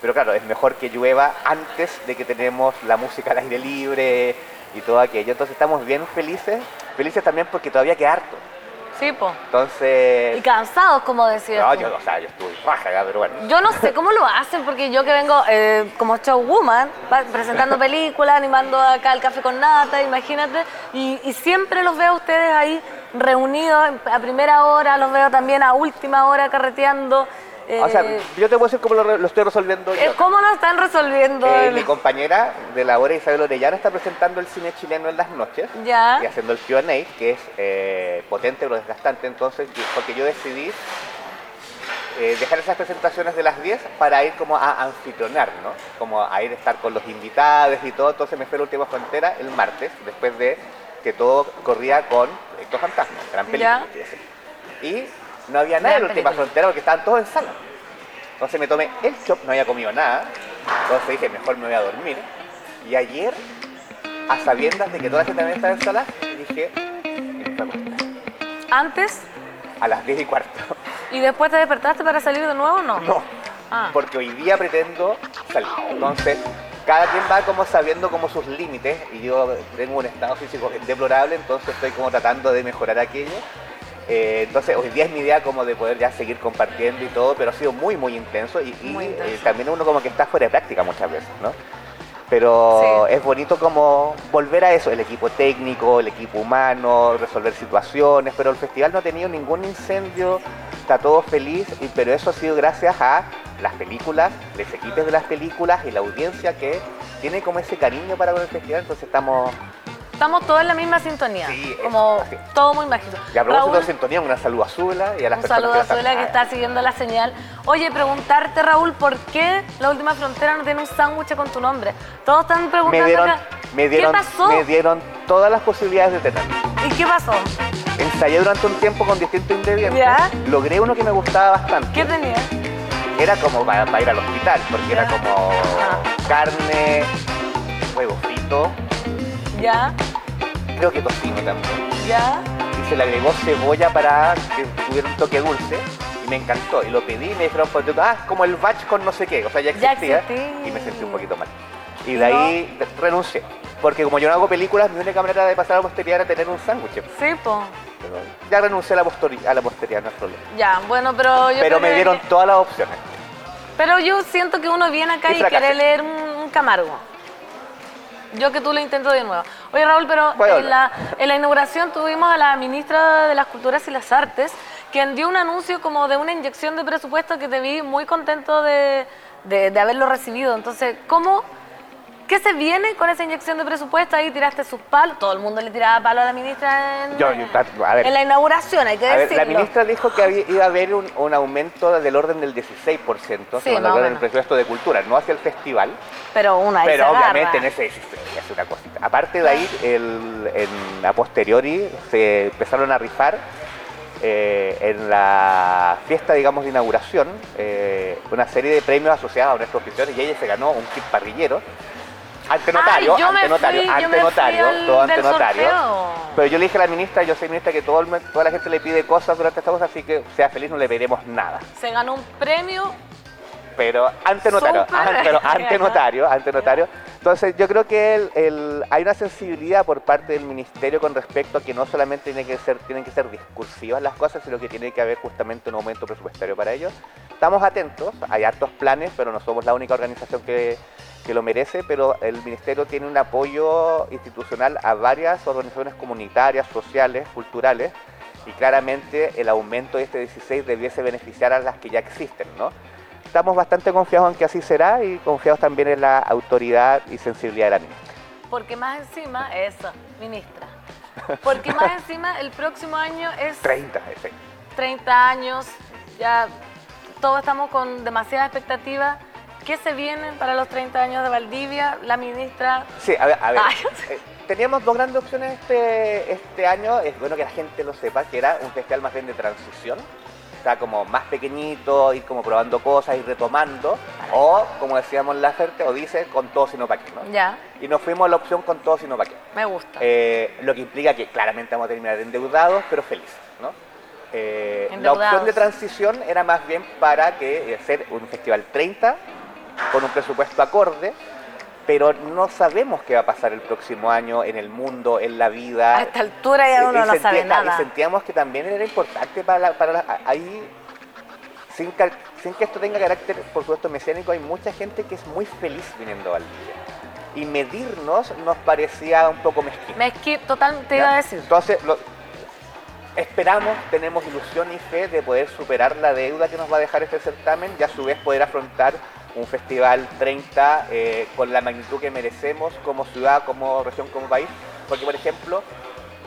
[SPEAKER 6] Pero claro, es mejor que llueva antes de que tenemos la música al aire libre y todo aquello. Entonces estamos bien felices. Felices también porque todavía queda harto.
[SPEAKER 4] Sí, po.
[SPEAKER 6] Entonces...
[SPEAKER 4] Y cansados, como decías
[SPEAKER 6] No,
[SPEAKER 4] tú.
[SPEAKER 6] yo, o sea, yo estuve rájaga, pero bueno.
[SPEAKER 4] Yo no sé cómo lo hacen, porque yo que vengo eh, como showwoman, presentando películas, animando acá el café con nata, imagínate, y, y siempre los veo a ustedes ahí reunidos a primera hora, los veo también a última hora carreteando.
[SPEAKER 6] O sea,
[SPEAKER 4] eh,
[SPEAKER 6] yo te puedo decir cómo lo, estoy resolviendo yo.
[SPEAKER 4] eh, ¿Cómo lo están resolviendo?
[SPEAKER 6] Eh,
[SPEAKER 4] el-
[SPEAKER 6] mi compañera de la hora, Isabel Orellana, está presentando el cine chileno en las noches
[SPEAKER 4] Ya.
[SPEAKER 6] y haciendo el Q&A, que es eh, potente pero desgastante. Entonces, yo- porque yo decidí dejar esas presentaciones de las 10 para ir como a anfitrionar, ¿no? Como a ir a estar con los invitados y todo. Entonces me fue la última frontera el martes, después de que todo corría con Proyecto Fantasma, gran película. Y no había nada en la última frontera porque estaban todos en sala. Entonces me tomé el chop, no había comido nada. Entonces dije, mejor me voy a dormir. Y ayer, a sabiendas de que toda la gente también estaba en sala, dije, me a.
[SPEAKER 4] Antes
[SPEAKER 6] a las 10 y cuarto.
[SPEAKER 4] y después te despertaste para salir de nuevo, ¿no?
[SPEAKER 6] No,
[SPEAKER 4] Ah.
[SPEAKER 6] porque hoy día pretendo salir. Entonces, cada quien va como sabiendo como sus límites y yo tengo un estado físico deplorable, entonces estoy como tratando de mejorar aquello. Eh, entonces, hoy día es mi idea como de poder ya seguir compartiendo y todo, pero ha sido muy, muy intenso y, y,
[SPEAKER 4] Muy intenso.
[SPEAKER 6] eh, también uno como que está fuera de práctica muchas veces, ¿no? Pero
[SPEAKER 4] Sí.
[SPEAKER 6] es bonito como volver a eso, el equipo técnico, el equipo humano, resolver situaciones, pero el festival no ha tenido ningún incendio, está todo feliz, y- pero eso ha sido gracias a las películas, los equipos de las películas y la audiencia que tiene como ese cariño para con el festival, entonces estamos
[SPEAKER 4] Estamos todos en la misma sintonía.
[SPEAKER 6] Sí,
[SPEAKER 4] como
[SPEAKER 6] así.
[SPEAKER 4] todo muy mágico.
[SPEAKER 6] ya a propósito
[SPEAKER 4] Raúl,
[SPEAKER 6] de sintonía, una salud a Zula y a las
[SPEAKER 4] Un
[SPEAKER 6] personas
[SPEAKER 4] saludo a
[SPEAKER 6] la están-
[SPEAKER 4] Zuela que está siguiendo la señal. Oye, preguntarte, Raúl, ¿por qué la última frontera no tiene un sándwich con tu nombre? Todos están preguntando
[SPEAKER 6] me dieron,
[SPEAKER 4] acá,
[SPEAKER 6] me dieron,
[SPEAKER 4] ¿qué pasó?
[SPEAKER 6] me dieron todas las posibilidades de tener.
[SPEAKER 4] ¿Y qué pasó?
[SPEAKER 6] Ensayé durante un tiempo con distintos ingredientes.
[SPEAKER 4] Ya.
[SPEAKER 6] Logré uno que me gustaba bastante.
[SPEAKER 4] ¿Qué tenía?
[SPEAKER 6] Era como para, para ir al hospital, porque era como
[SPEAKER 4] Ah.
[SPEAKER 6] carne, huevo frito,
[SPEAKER 4] ¿Ya?
[SPEAKER 6] Creo que tocino también.
[SPEAKER 4] ¿Ya?
[SPEAKER 6] Y se le agregó cebolla para que tuviera un toque dulce. Y me encantó. Y lo pedí y me dijeron, dentro, ah, como el batch con no sé qué. O sea, ya existía. y me sentí un poquito mal. Y
[SPEAKER 4] ¿Y
[SPEAKER 6] de ahí renuncié. Porque como yo no hago películas, mi única manera de pasar a la posteridad era tener un sándwich.
[SPEAKER 4] Sí, po.
[SPEAKER 6] Pero ya renuncié a la, postori- a la posteridad, no hay problema.
[SPEAKER 4] Ya, bueno, pero yo
[SPEAKER 6] Pero me
[SPEAKER 4] que-
[SPEAKER 6] dieron todas las opciones.
[SPEAKER 4] Pero yo siento que uno viene acá
[SPEAKER 6] Y
[SPEAKER 4] quiere leer un, un Camargo. Yo que tú lo intento de nuevo. Oye, Raúl, pero en la, en la inauguración tuvimos a la ministra de las Culturas y las Artes, quien dio un anuncio como de una inyección de presupuesto que te vi muy contento de, de- de haberlo recibido. Entonces, ¿cómo, ¿qué se viene con esa inyección de presupuesto? Ahí tiraste sus palos, todo el mundo le tiraba palo a la ministra en,
[SPEAKER 6] Yo- yo- a ver.
[SPEAKER 4] en la inauguración, hay que
[SPEAKER 6] A ver,
[SPEAKER 4] decirlo.
[SPEAKER 6] la ministra dijo que había- iba a haber un, un aumento del orden del 16%,
[SPEAKER 4] Sí,
[SPEAKER 6] según
[SPEAKER 4] más o
[SPEAKER 6] el presupuesto de cultura, no hacia el festival,
[SPEAKER 4] Pero una
[SPEAKER 6] pero obviamente
[SPEAKER 4] agarra.
[SPEAKER 6] en ese 16 es una cosita. Aparte de ahí, el- en, a posteriori se empezaron a rifar eh, en la fiesta, digamos, de inauguración, eh, una serie de premios asociados a nuestros oficiales y ella se ganó un kit parrillero. Ante notario,
[SPEAKER 4] Ay,
[SPEAKER 6] ante notario,
[SPEAKER 4] fui-
[SPEAKER 6] ante notario, todo ante notario. Pero yo le dije a la ministra, yo soy ministra que todo el- toda la gente le pide cosas durante esta cosa, así que sea feliz, no le pediremos nada.
[SPEAKER 4] Se ganó un premio
[SPEAKER 6] pero ante notario, ah, pero ante notario, ante notario. Entonces yo creo que el- el- hay una sensibilidad por parte del ministerio con respecto a que no solamente tiene que ser, tienen que ser discursivas las cosas, sino que tiene que haber justamente un aumento presupuestario para ello. Estamos atentos, hay hartos planes, pero no somos la única organización que, que lo merece, pero el ministerio tiene un apoyo institucional a varias organizaciones comunitarias, sociales, culturales, y claramente el aumento de este 16 debiese beneficiar a las que ya existen, ¿no? Estamos bastante confiados en que así será y confiados también en la autoridad y sensibilidad de la ministra.
[SPEAKER 4] Porque más encima, eso, ministra. Porque más encima el próximo año es
[SPEAKER 6] 30, ese.
[SPEAKER 4] 30 años, ya todos estamos con demasiada expectativa. ¿Qué se viene para los 30 años de Valdivia? La ministra
[SPEAKER 6] Sí, a ver, a ver.
[SPEAKER 4] Ay.
[SPEAKER 6] eh, teníamos dos grandes opciones este, este año. Es bueno que la gente lo sepa, que era un festival más bien de transición. Está como más pequeñito, ir como probando cosas, ir retomando. O, como decíamos en la oferta, o dice, con todo sino pa' qué, ¿no?
[SPEAKER 4] Ya,
[SPEAKER 6] Y nos fuimos a la opción con todo sino pa' qué.
[SPEAKER 4] me gusta.
[SPEAKER 6] Eh, lo que implica que claramente vamos a terminar endeudados, pero felices. ¿no? Eh, la opción de transición era más bien para que eh, hacer un festival 30 con un presupuesto acorde, pero no sabemos qué va a pasar el próximo año en el mundo, en la vida.
[SPEAKER 4] a esta altura ya uno
[SPEAKER 6] Y
[SPEAKER 4] no
[SPEAKER 6] sentía-
[SPEAKER 4] sabe
[SPEAKER 6] Y
[SPEAKER 4] nada.
[SPEAKER 6] sentíamos que también era importante para, la- para la- ahí, sin, sin que esto tenga carácter, por supuesto, mesiánico, hay mucha gente que es muy feliz viniendo a Valdivia. Y medirnos nos parecía un poco mezquino.
[SPEAKER 4] Me esqui- total, te iba a decir.
[SPEAKER 6] Entonces, lo- esperamos, tenemos ilusión y fe de poder superar la deuda que nos va a dejar este certamen y a su vez poder afrontar un festival 30 eh, con la magnitud que merecemos como ciudad, como región, como país. Porque, por ejemplo,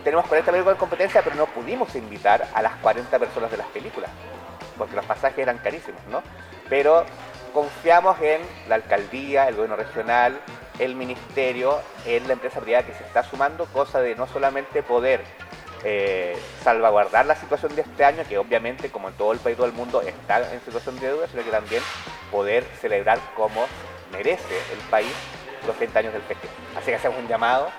[SPEAKER 6] tenemos 40 películas en competencia, pero no pudimos invitar a las 40 personas de las películas, porque los pasajes eran carísimos, ¿no? Pero confiamos en la alcaldía, el gobierno regional, el ministerio, en la empresa privada que se está sumando, cosa de no solamente poder eh, salvaguardar la situación de este año, que obviamente, como en todo el país todo el mundo, está en situación de deuda, sino que también poder celebrar como merece el país los 30 años del festival. Así que hacemos un llamado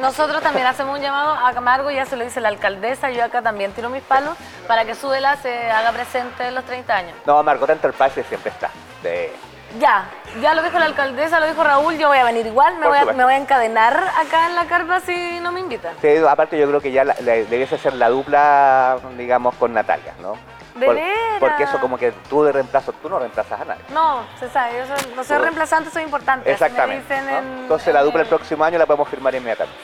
[SPEAKER 4] Nosotros también hacemos un llamado a Camargo, ya se lo dice la alcaldesa, yo acá también tiro mis palos, para que Sudela se haga presente en los 30 años.
[SPEAKER 6] No, Margot Enterprise siempre está. De-
[SPEAKER 4] Ya, ya lo dijo la alcaldesa, lo dijo Raúl, yo voy a venir igual, me
[SPEAKER 6] Por
[SPEAKER 4] voy a,
[SPEAKER 6] supuesto.
[SPEAKER 4] me voy a encadenar acá en la carpa si no me invitan.
[SPEAKER 6] Sí, aparte yo creo que ya la- la- debiese ser la dupla, digamos, con Natalia, ¿no?
[SPEAKER 4] ¿De
[SPEAKER 6] Por-
[SPEAKER 4] veras?
[SPEAKER 6] Porque eso como que tú de reemplazo, tú no reemplazas a nadie.
[SPEAKER 4] No, se sabe, yo soy- no soy
[SPEAKER 6] Tú-
[SPEAKER 4] reemplazante, soy importante.
[SPEAKER 6] Exactamente. ¿no?
[SPEAKER 4] en-
[SPEAKER 6] Entonces la
[SPEAKER 4] en
[SPEAKER 6] dupla el
[SPEAKER 4] el-
[SPEAKER 6] próximo año la podemos firmar inmediatamente.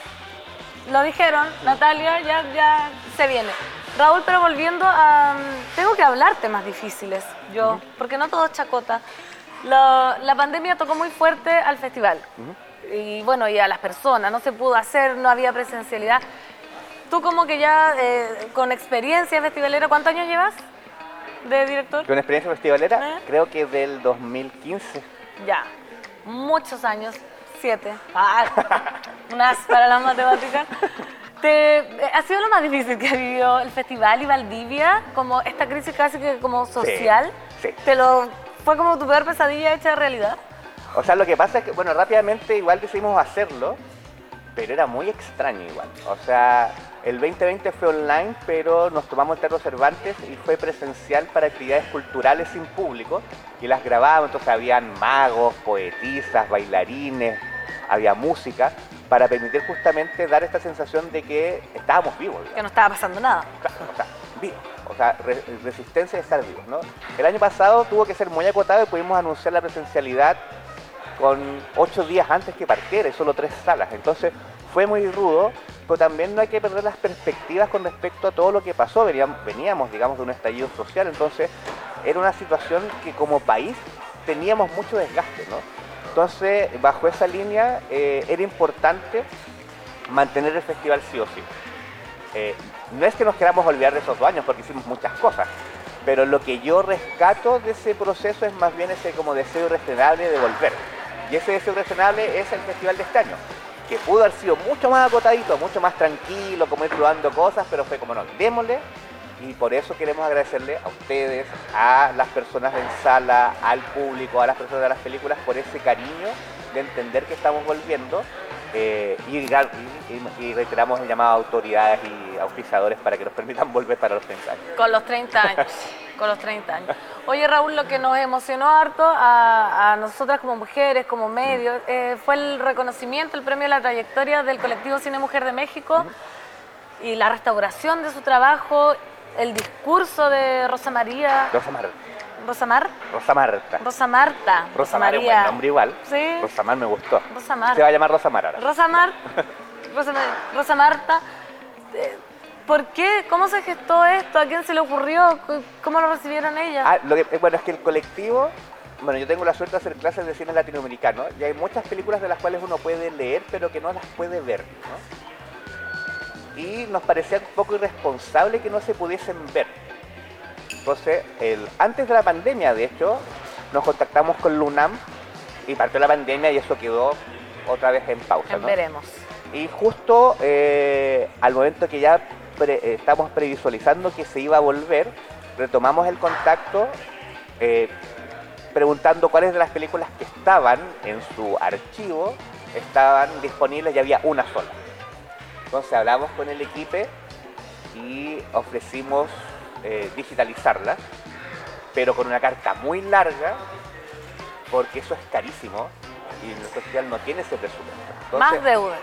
[SPEAKER 4] Lo dijeron, Natalia, ya, ya se viene. Raúl, pero volviendo a... Tengo que hablar temas difíciles, yo, porque no todo es chacota. La, la pandemia tocó muy fuerte al festival. Y bueno, y a las personas, no se pudo hacer, no había presencialidad. Tú como que ya eh, con experiencia festivalera, ¿cuántos años llevas de director?
[SPEAKER 6] Con experiencia festivalera,
[SPEAKER 4] ¿Eh?
[SPEAKER 6] creo que del 2015.
[SPEAKER 4] Ya, muchos años, siete. Ah, unas para las matemáticas. Te- ¿Ha sido lo más difícil que ha vivido el festival y Valdivia? Como esta crisis casi que como social.
[SPEAKER 6] sí.
[SPEAKER 4] ¿Te lo, ¿Fue como tu peor pesadilla hecha realidad?
[SPEAKER 6] O sea, lo que pasa es que, bueno, rápidamente igual decidimos hacerlo, pero era muy extraño igual. O sea, el 2020 fue online, pero nos tomamos el Teatro Cervantes y fue presencial para actividades culturales sin público y las grabábamos. Entonces habían magos, poetisas, bailarines, había música para permitir justamente dar esta sensación de que estábamos vivos. digamos.
[SPEAKER 4] Que no estaba pasando nada.
[SPEAKER 6] Claro, o sea, vivos. O sea, re- resistencia de estar vivos, ¿no? El año pasado tuvo que ser muy acotado y pudimos anunciar la presencialidad con ocho días antes que partiera y solo tres salas. Entonces fue muy rudo, pero también no hay que perder las perspectivas con respecto a todo lo que pasó. Veníamos, veníamos digamos, de un estallido social, entonces era una situación que como país teníamos mucho desgaste, ¿no? Entonces, bajo esa línea, eh, era importante mantener el festival sí o sí. Eh, no es que nos queramos olvidar de esos dos años, porque hicimos muchas cosas, pero lo que yo rescato de ese proceso es más bien ese como deseo irrefrenable de volver. Y ese deseo irrefrenable es el festival de este año, que pudo haber sido mucho más acotadito, mucho más tranquilo, como ir probando cosas, pero fue como no, démosle. Y por eso queremos agradecerle a ustedes, a las personas en sala, al público, a las personas de las películas, por ese cariño de entender que estamos volviendo. eh, y, y- reiteramos el llamado a autoridades y auspiciadores para que nos permitan volver para los 30 años.
[SPEAKER 4] Con los 30 años. Con los 30 años. Oye, Raúl, lo que nos emocionó harto a, a nosotras como mujeres, como medios, eh, fue el reconocimiento, el premio a la trayectoria del colectivo Cine Mujer de México y la restauración de su trabajo, el discurso de Rosa María.
[SPEAKER 6] Rosa Marta.
[SPEAKER 4] ¿Rosa Mar?
[SPEAKER 6] Rosa Marta.
[SPEAKER 4] Rosa Marta.
[SPEAKER 6] Rosa Mar es buen nombre igual.
[SPEAKER 4] Sí.
[SPEAKER 6] Rosa Mar me gustó.
[SPEAKER 4] Rosa Mar.
[SPEAKER 6] Se va a llamar Rosa Mar ahora.
[SPEAKER 4] Rosa Mar, Rosa, Mar- Rosa Marta, eh, ¿por qué? ¿Cómo se gestó esto? ¿A quién se le ocurrió? ¿Cómo lo recibieron ellas?
[SPEAKER 6] Ah, lo que, eh, bueno, es que el colectivo, bueno, yo tengo la suerte de hacer clases de cine latinoamericano y hay muchas películas de las cuales uno puede leer pero que no las puede ver, ¿no? Y nos parecía un poco irresponsable que no se pudiesen ver. Entonces, el, antes de la pandemia, de hecho, nos contactamos con Lunam y partió la pandemia y eso quedó otra vez en pausa, ¿no?
[SPEAKER 4] Veremos.
[SPEAKER 6] Y justo eh, al momento que ya pre- estamos previsualizando que se iba a volver, retomamos el contacto eh, preguntando cuáles de las películas que estaban en su archivo estaban disponibles y había una sola. Entonces hablamos con el equipo y ofrecimos eh, digitalizarla, pero con una carta muy larga, porque eso es carísimo y nuestro festival no tiene ese presupuesto. Entonces,
[SPEAKER 4] Más deudas.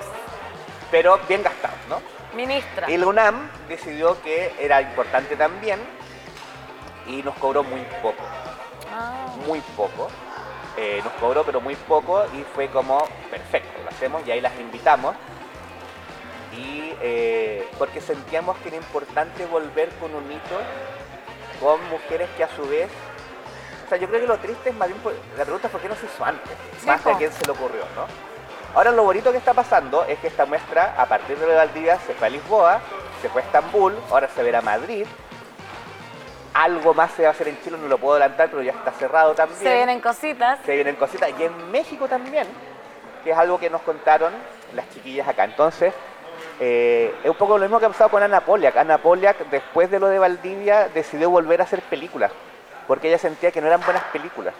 [SPEAKER 6] pero bien gastados, ¿no?
[SPEAKER 4] Ministra.
[SPEAKER 6] Y la UNAM decidió que era importante también y nos cobró muy poco,
[SPEAKER 4] Ah,
[SPEAKER 6] muy poco. Eh, nos cobró pero muy poco y fue como, perfecto, lo hacemos y ahí las invitamos. Y eh, porque sentíamos que era importante volver con un hito con mujeres que a su vez... O sea, yo creo que lo triste es más bien, por- la pregunta es por qué no se hizo antes, más
[SPEAKER 4] po.
[SPEAKER 6] a quién se le ocurrió, ¿no? Ahora lo bonito que está pasando es que esta muestra, a partir de Valdivia, se fue a Lisboa, se fue a Estambul, ahora se verá a Madrid. Algo más se va a hacer en Chile, no lo puedo adelantar, pero ya está cerrado también.
[SPEAKER 4] se vienen cositas.
[SPEAKER 6] Se vienen cositas. Y en México también, que es algo que nos contaron las chiquillas acá. Entonces, eh, es un poco lo mismo que ha pasado con Ana Poliak. Ana Poliak, después de lo de Valdivia, decidió volver a hacer películas, porque ella sentía que no eran buenas películas.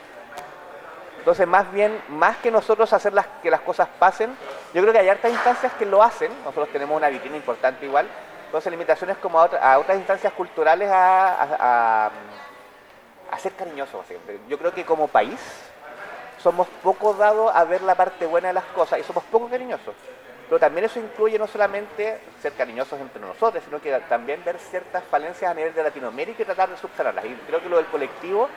[SPEAKER 6] Entonces, más bien, más que nosotros hacer las, que las cosas pasen, yo creo que hay hartas instancias que lo hacen. Nosotros tenemos una vitrina importante igual. Entonces, la invitación es como a, otra- a otras instancias culturales a, ser cariñosos. Yo creo que como país somos poco dados a ver la parte buena de las cosas y somos poco cariñosos. Pero también eso incluye no solamente ser cariñosos entre nosotros, sino que también ver ciertas falencias a nivel de Latinoamérica y tratar de subsanarlas. Y creo que lo del colectivo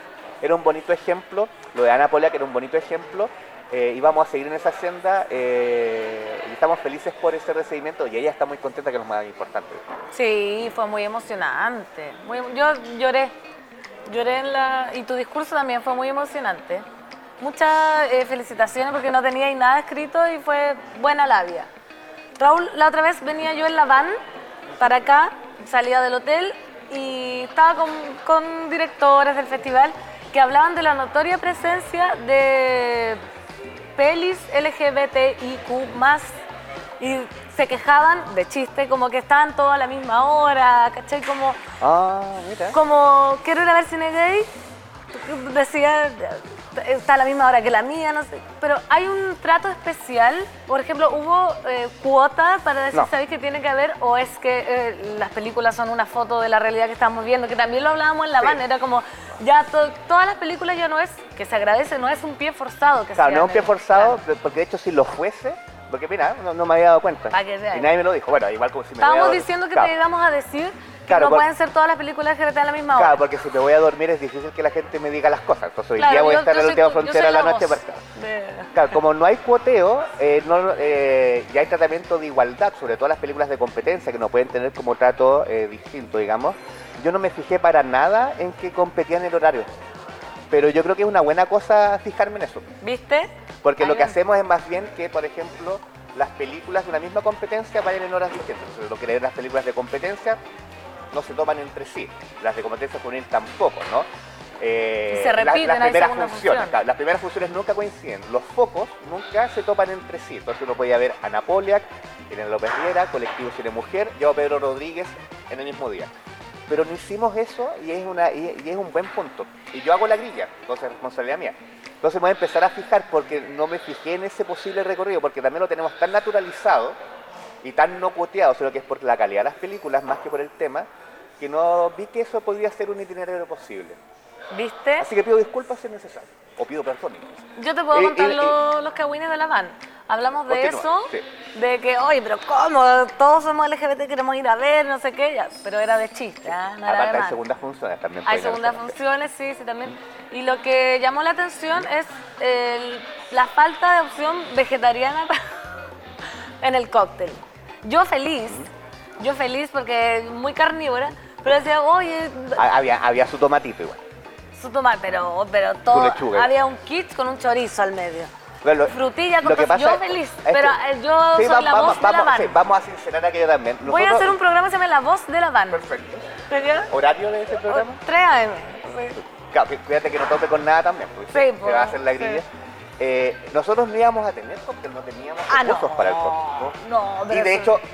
[SPEAKER 6] era un bonito ejemplo, lo de Ana Polia que era un bonito ejemplo, eh, y vamos a seguir en esa senda eh, y estamos felices por ese recibimiento y ella está muy contenta que es lo más importante.
[SPEAKER 4] Sí, fue muy emocionante. Yo lloré. Lloré en la. Y tu discurso también fue muy emocionante. Muchas eh, felicitaciones porque no tenía nada escrito y fue buena labia. Raúl, la otra vez venía yo en la van para acá, salía del hotel y estaba con directores del festival que hablaban de la notoria presencia de pelis LGBTIQ y se quejaban de chiste, como que estaban todos a la misma hora, ¿cachai? Como,
[SPEAKER 6] Ah, mira.
[SPEAKER 4] como quiero ir a ver cine gay, decía, está a la misma hora que la mía, no sé. Pero hay un trato especial, por ejemplo, ¿hubo eh, cuota para decir,
[SPEAKER 6] No.
[SPEAKER 4] ¿sabéis que tiene que haber? ¿O es que eh, las películas son una foto de la realidad que estamos viendo? Que también lo hablábamos en la
[SPEAKER 6] Sí.
[SPEAKER 4] van, era como, ya to- todas las películas ya no es, que se agradece, no es un pie forzado. Que
[SPEAKER 6] Claro, no es un pie forzado,
[SPEAKER 4] claro.
[SPEAKER 6] porque de hecho si lo fuese, porque mira, no, no me había dado cuenta.
[SPEAKER 4] Que.
[SPEAKER 6] Y nadie me lo dijo. Bueno, igual como si me
[SPEAKER 4] Estábamos diciendo que
[SPEAKER 6] claro,
[SPEAKER 4] te íbamos a decir
[SPEAKER 6] Claro,
[SPEAKER 4] no
[SPEAKER 6] por-
[SPEAKER 4] pueden ser todas las películas LGBT a la misma hora.
[SPEAKER 6] Claro, porque si me voy a dormir es difícil que la gente me diga las cosas. Entonces hoy
[SPEAKER 4] Claro,
[SPEAKER 6] día voy a estar en la última frontera de la noche. para-
[SPEAKER 4] de-
[SPEAKER 6] Claro, como no hay cuoteo, eh, no, eh, ya hay tratamiento de igualdad, sobre todo las películas de competencia que no pueden tener como trato eh, distinto, digamos. Yo no me fijé para nada en que competían el horario. Pero yo creo que es una buena cosa fijarme en eso.
[SPEAKER 4] ¿Viste?
[SPEAKER 6] Porque
[SPEAKER 4] Ahí
[SPEAKER 6] lo que
[SPEAKER 4] ven.
[SPEAKER 6] hacemos es más bien que, por ejemplo, las películas de una misma competencia vayan en horas distintas. Lo que leen las películas de competencia no se toman entre sí. Las de competencia juvenil tampoco, ¿no? Eh,
[SPEAKER 4] Y se repiten,
[SPEAKER 6] las primeras funciones,
[SPEAKER 4] función.
[SPEAKER 6] claro, las primeras funciones nunca coinciden. Los focos nunca se topan entre sí. Entonces uno podía ver a Ana Poliak, Irene López Riera, Colectivo Cine Mujer, yo a Pedro Rodríguez en el mismo día. Pero no hicimos eso y es, una, y, y es un buen punto. Y yo hago la grilla, entonces es responsabilidad mía. Entonces me voy a empezar a fijar porque no me fijé en ese posible recorrido, porque también lo tenemos tan naturalizado y tan no cuoteado, sino que es por la calidad de las películas más que por el tema, que no vi que eso podría ser un itinerario posible.
[SPEAKER 4] ¿Viste?
[SPEAKER 6] Así que pido disculpas si es necesario. O pido perdón.
[SPEAKER 4] Yo te puedo
[SPEAKER 6] Eh,
[SPEAKER 4] contar
[SPEAKER 6] eh,
[SPEAKER 4] los, los cagüines de la van. Hablamos de
[SPEAKER 6] Continúa,
[SPEAKER 4] eso,
[SPEAKER 6] sí.
[SPEAKER 4] de que, oye, pero ¿cómo? Todos somos LGBT, queremos ir a ver, no sé qué, ya. Pero era de chiste, ¿ah? No era
[SPEAKER 6] Aparte hay
[SPEAKER 4] mal.
[SPEAKER 6] segundas funciones también.
[SPEAKER 4] Hay segundas funciones, sí, sí, también. Y lo que llamó la atención es el- la falta de opción vegetariana en el cóctel. Yo feliz, yo feliz porque muy carnívora, pero decía, oye,
[SPEAKER 6] Ha- Había, había su tomatito igual.
[SPEAKER 4] su tomate, pero, pero todo,
[SPEAKER 6] lechuga.
[SPEAKER 4] había un kit con un chorizo al medio.
[SPEAKER 6] Bueno, lo-
[SPEAKER 4] Frutilla con
[SPEAKER 6] lo que pasa
[SPEAKER 4] yo
[SPEAKER 6] es-
[SPEAKER 4] feliz,
[SPEAKER 6] es
[SPEAKER 4] pero
[SPEAKER 6] que-
[SPEAKER 4] yo
[SPEAKER 6] sí,
[SPEAKER 4] soy
[SPEAKER 6] va-
[SPEAKER 4] la
[SPEAKER 6] vamos,
[SPEAKER 4] voz de la van.
[SPEAKER 6] sí, vamos a sincerar aquello también.
[SPEAKER 4] Voy a hacer un programa que se llama La Voz de la Van.
[SPEAKER 6] Perfecto. ¿Horario de ese programa?
[SPEAKER 4] 3 AM. Sí.
[SPEAKER 6] Claro, cuídate que no tope con nada también, porque
[SPEAKER 4] Sí,
[SPEAKER 6] se,
[SPEAKER 4] pues,
[SPEAKER 6] se va a hacer la
[SPEAKER 4] sí.
[SPEAKER 6] grilla. Eh, nosotros no íbamos a tener cóctel, no teníamos
[SPEAKER 4] Ah, no.
[SPEAKER 6] recursos para el cóctel.
[SPEAKER 4] No,
[SPEAKER 6] Y
[SPEAKER 4] pero
[SPEAKER 6] de
[SPEAKER 4] eso-
[SPEAKER 6] hecho,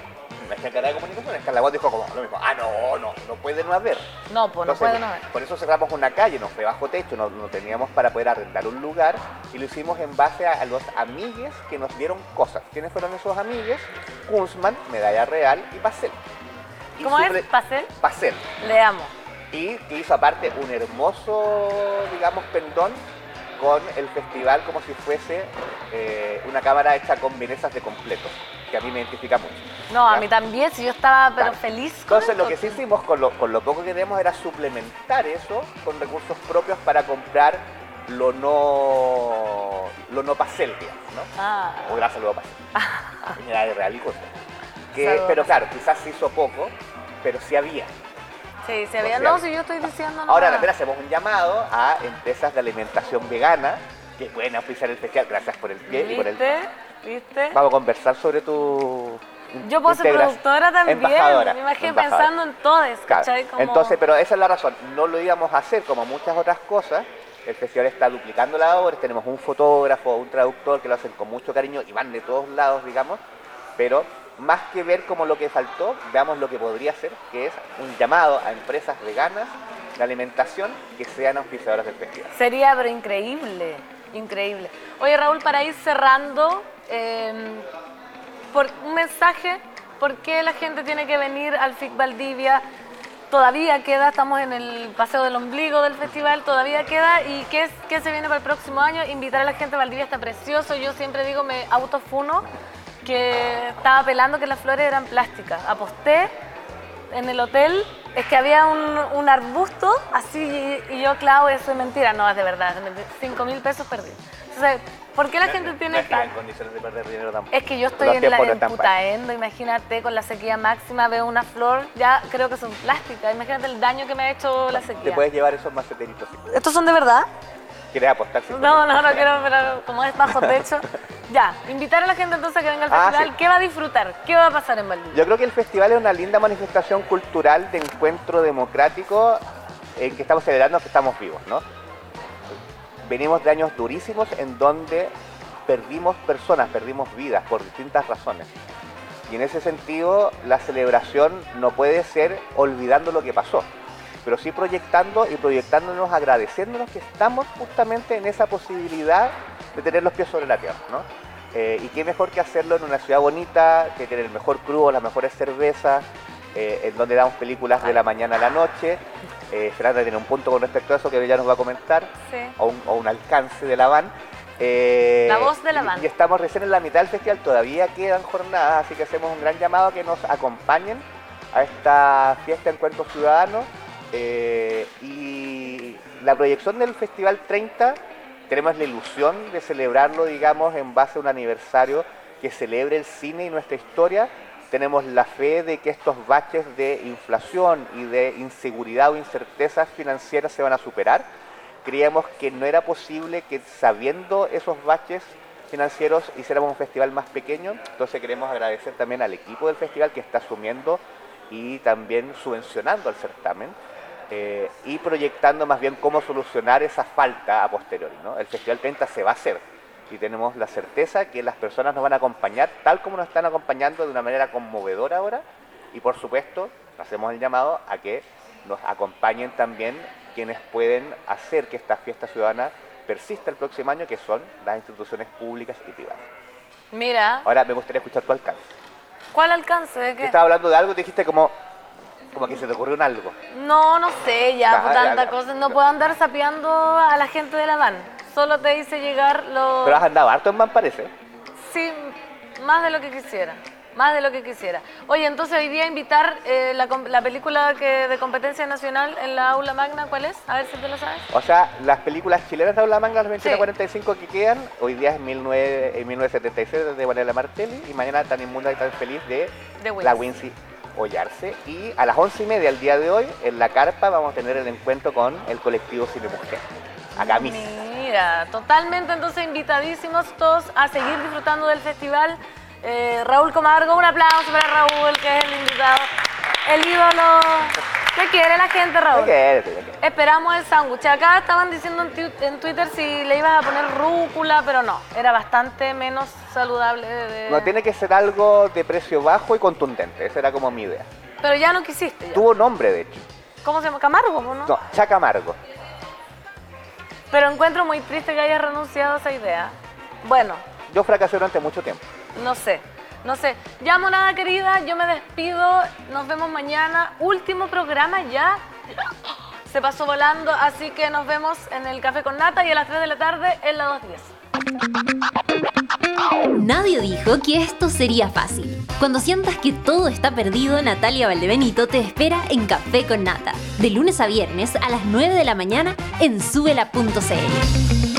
[SPEAKER 6] nuestra encargada de comunicaciones, Carla Guat, dijo como lo mismo, ah, no, no, no puede no haber.
[SPEAKER 4] No, pues no
[SPEAKER 6] Entonces,
[SPEAKER 4] puede no haber.
[SPEAKER 6] Por eso cerramos una calle, nos fue bajo techo, no, no teníamos para poder arrendar un lugar y lo hicimos en base a, a los amigues que nos dieron cosas. ¿Quiénes fueron esos amigues? Kunzman, Medalla Real y Pacel. Y
[SPEAKER 4] ¿Cómo es? ¿Pasel?
[SPEAKER 6] Pacel.
[SPEAKER 4] Le amo.
[SPEAKER 6] Y que hizo aparte un hermoso, digamos, pendón con el festival como si fuese eh, una cámara hecha con vienesas de completo, que a mí me identifica mucho.
[SPEAKER 4] No, a mí también, si yo estaba pero
[SPEAKER 6] Claro.
[SPEAKER 4] feliz con
[SPEAKER 6] Entonces lo que sí hicimos con lo, con lo poco que teníamos era suplementar eso con recursos propios para comprar lo no lo no pasel, digamos, ¿no?
[SPEAKER 4] Ah,
[SPEAKER 6] O gracias luego pasel. Era de real y cosa. Que, pero claro, quizás se hizo poco, pero sí había.
[SPEAKER 4] Sí, había...
[SPEAKER 6] Sí,
[SPEAKER 4] No, si yo estoy diciendo no.
[SPEAKER 6] Ahora también hacemos un llamado a empresas de alimentación vegana que pueden auspiciar el festival. Gracias por el pie y por el...
[SPEAKER 4] ¿Viste? ¿Viste?
[SPEAKER 6] Vamos a conversar sobre tu
[SPEAKER 4] Yo puedo ser productora también.
[SPEAKER 6] Embajadora,
[SPEAKER 4] Me imagino
[SPEAKER 6] embajadora.
[SPEAKER 4] pensando en todos,
[SPEAKER 6] Claro.
[SPEAKER 4] ¿cachai? Como-
[SPEAKER 6] Entonces, pero esa es la razón. No lo íbamos a hacer como muchas otras cosas. El festival está duplicando labores. Tenemos un fotógrafo, un traductor que lo hacen con mucho cariño y van de todos lados, digamos. Pero más que ver como lo que faltó, veamos lo que podría ser, que es un llamado a empresas veganas de alimentación que sean auspiciadoras del festival.
[SPEAKER 4] Sería, pero increíble, increíble. Oye, Raúl, para ir cerrando, eh, por un mensaje, ¿por qué la gente tiene que venir al FIC Valdivia? Todavía queda, estamos en el paseo del ombligo del festival, todavía queda. ¿Y qué, es, qué se viene para el próximo año? Invitar a la gente, Valdivia está precioso. Yo siempre digo, me autofuno, que estaba pelando que las flores eran plásticas. Aposté en el hotel es que había un, un arbusto así y, y yo, claro, eso es mentira. No, es de verdad. 5 mil pesos perdí. Entonces, ¿por qué la gente
[SPEAKER 6] No
[SPEAKER 4] tiene
[SPEAKER 6] está
[SPEAKER 4] que...?
[SPEAKER 6] en condiciones de perder dinero tampoco.
[SPEAKER 4] Es que yo estoy
[SPEAKER 6] Los
[SPEAKER 4] en la
[SPEAKER 6] no
[SPEAKER 4] en. Putaendo, imagínate, con la sequía máxima, veo una flor, ya creo que son plásticas. Imagínate el daño que me ha hecho la
[SPEAKER 6] Te
[SPEAKER 4] sequía.
[SPEAKER 6] puedes llevar esos maceteritos.
[SPEAKER 4] ¿Estos son de verdad?
[SPEAKER 6] ¿Quieres apostar?
[SPEAKER 4] No, no, no quiero, pero como es bajo techo. Ya, invitar a la gente entonces a que venga al
[SPEAKER 6] Ah,
[SPEAKER 4] festival.
[SPEAKER 6] sí.
[SPEAKER 4] ¿Qué va a disfrutar? ¿Qué va a pasar en Valdivia?
[SPEAKER 6] Yo creo que el festival es una linda manifestación cultural de encuentro democrático en que estamos celebrando que estamos vivos, ¿no? Venimos de años durísimos en donde perdimos personas, perdimos vidas por distintas razones. Y en ese sentido, la celebración no puede ser olvidando lo que pasó, pero sí proyectando y proyectándonos, agradeciéndonos que estamos justamente en esa posibilidad de tener los pies sobre la tierra, ¿no? Eh, y qué mejor que hacerlo en una ciudad bonita, que tiene el mejor crudo, las mejores cervezas, eh, en donde damos películas de la mañana a la noche. Eh, Fernanda tiene un punto con respecto a eso que ella nos va a comentar,
[SPEAKER 4] Sí.
[SPEAKER 6] o un, o un alcance de la van. Eh,
[SPEAKER 4] La voz de la
[SPEAKER 6] y-
[SPEAKER 4] van.
[SPEAKER 6] Y estamos recién en la mitad del festival, todavía quedan jornadas, así que hacemos un gran llamado a que nos acompañen a esta fiesta Encuentro Ciudadano. Eh, y la proyección del Festival 30, tenemos la ilusión de celebrarlo, digamos, en base a un aniversario que celebre el cine y nuestra historia. Tenemos la fe de que estos baches de inflación y de inseguridad o incertezas financieras se van a superar creíamos que no era posible que sabiendo esos baches financieros hiciéramos un festival más pequeño. Entonces queremos agradecer también al equipo del festival que está asumiendo y también subvencionando al certamen eh, y proyectando más bien cómo solucionar esa falta a posteriori. ¿no? El Festival 30 se va a hacer y tenemos la certeza que las personas nos van a acompañar tal como nos están acompañando de una manera conmovedora ahora y por supuesto hacemos el llamado a que nos acompañen también quienes pueden hacer que esta fiesta ciudadana persista el próximo año, que son las instituciones públicas y privadas.
[SPEAKER 4] Mira,
[SPEAKER 6] Ahora me gustaría escuchar tu alcance.
[SPEAKER 4] ¿cuál alcance de
[SPEAKER 6] Yo
[SPEAKER 4] qué?
[SPEAKER 6] estaba hablando de algo dijiste como, Como que se te ocurrió un algo.
[SPEAKER 4] No, no sé, ya, por tanta cosa. No puedo andar sapeando a la gente de la van. Solo te hice llegar lo...
[SPEAKER 6] Pero has andado harto en van, parece.
[SPEAKER 4] Sí, más de lo que quisiera. Más de lo que quisiera. Oye, entonces hoy día invitar eh, la, la película que de competencia nacional en la aula magna, ¿cuál es? A ver si te lo sabes.
[SPEAKER 6] O sea, las películas chilenas de Aula Manga, las
[SPEAKER 4] Sí.
[SPEAKER 6] 21.45 que quedan, hoy día es 19, en 1976 de Vanessa Martelli y mañana tan inmunda y tan feliz de
[SPEAKER 4] De
[SPEAKER 6] la Wincy Ollarse. Y a las 11 y media, el día de hoy, en la carpa vamos a tener el encuentro con el colectivo Cine Mujer. Acá mismo.
[SPEAKER 4] Mira, totalmente entonces invitadísimos todos a seguir disfrutando del festival. Eh, Raúl Comargo, un aplauso para Raúl, que es el invitado. El ídolo. Te quiere la gente, Raúl.
[SPEAKER 6] ¿Qué
[SPEAKER 4] Esperamos el sándwich. Acá estaban diciendo en, Twitter si le ibas a poner rúcula, pero no. Era bastante menos saludable. de-
[SPEAKER 6] No, tiene que ser algo de precio bajo y contundente. Esa era como mi idea.
[SPEAKER 4] Pero ya no quisiste. ya.
[SPEAKER 6] Tuvo nombre, de hecho.
[SPEAKER 4] ¿Cómo se llama? Camargo, ¿no?
[SPEAKER 6] No, Chaca Amargo.
[SPEAKER 4] Pero encuentro muy triste que hayas renunciado a esa idea. Bueno,
[SPEAKER 6] Yo fracasé durante mucho tiempo.
[SPEAKER 4] No sé, no sé. Ya, monada querida, yo me despido. Nos vemos mañana. Último programa ya. Se pasó volando, así que nos vemos en el Café con Nata y a las 3 de la tarde en la 210.
[SPEAKER 2] Nadie dijo que esto sería fácil. Cuando sientas que todo está perdido, Natalia Valdebenito te espera en Café con Nata, de lunes a viernes a las 9 de la mañana en subela.cl.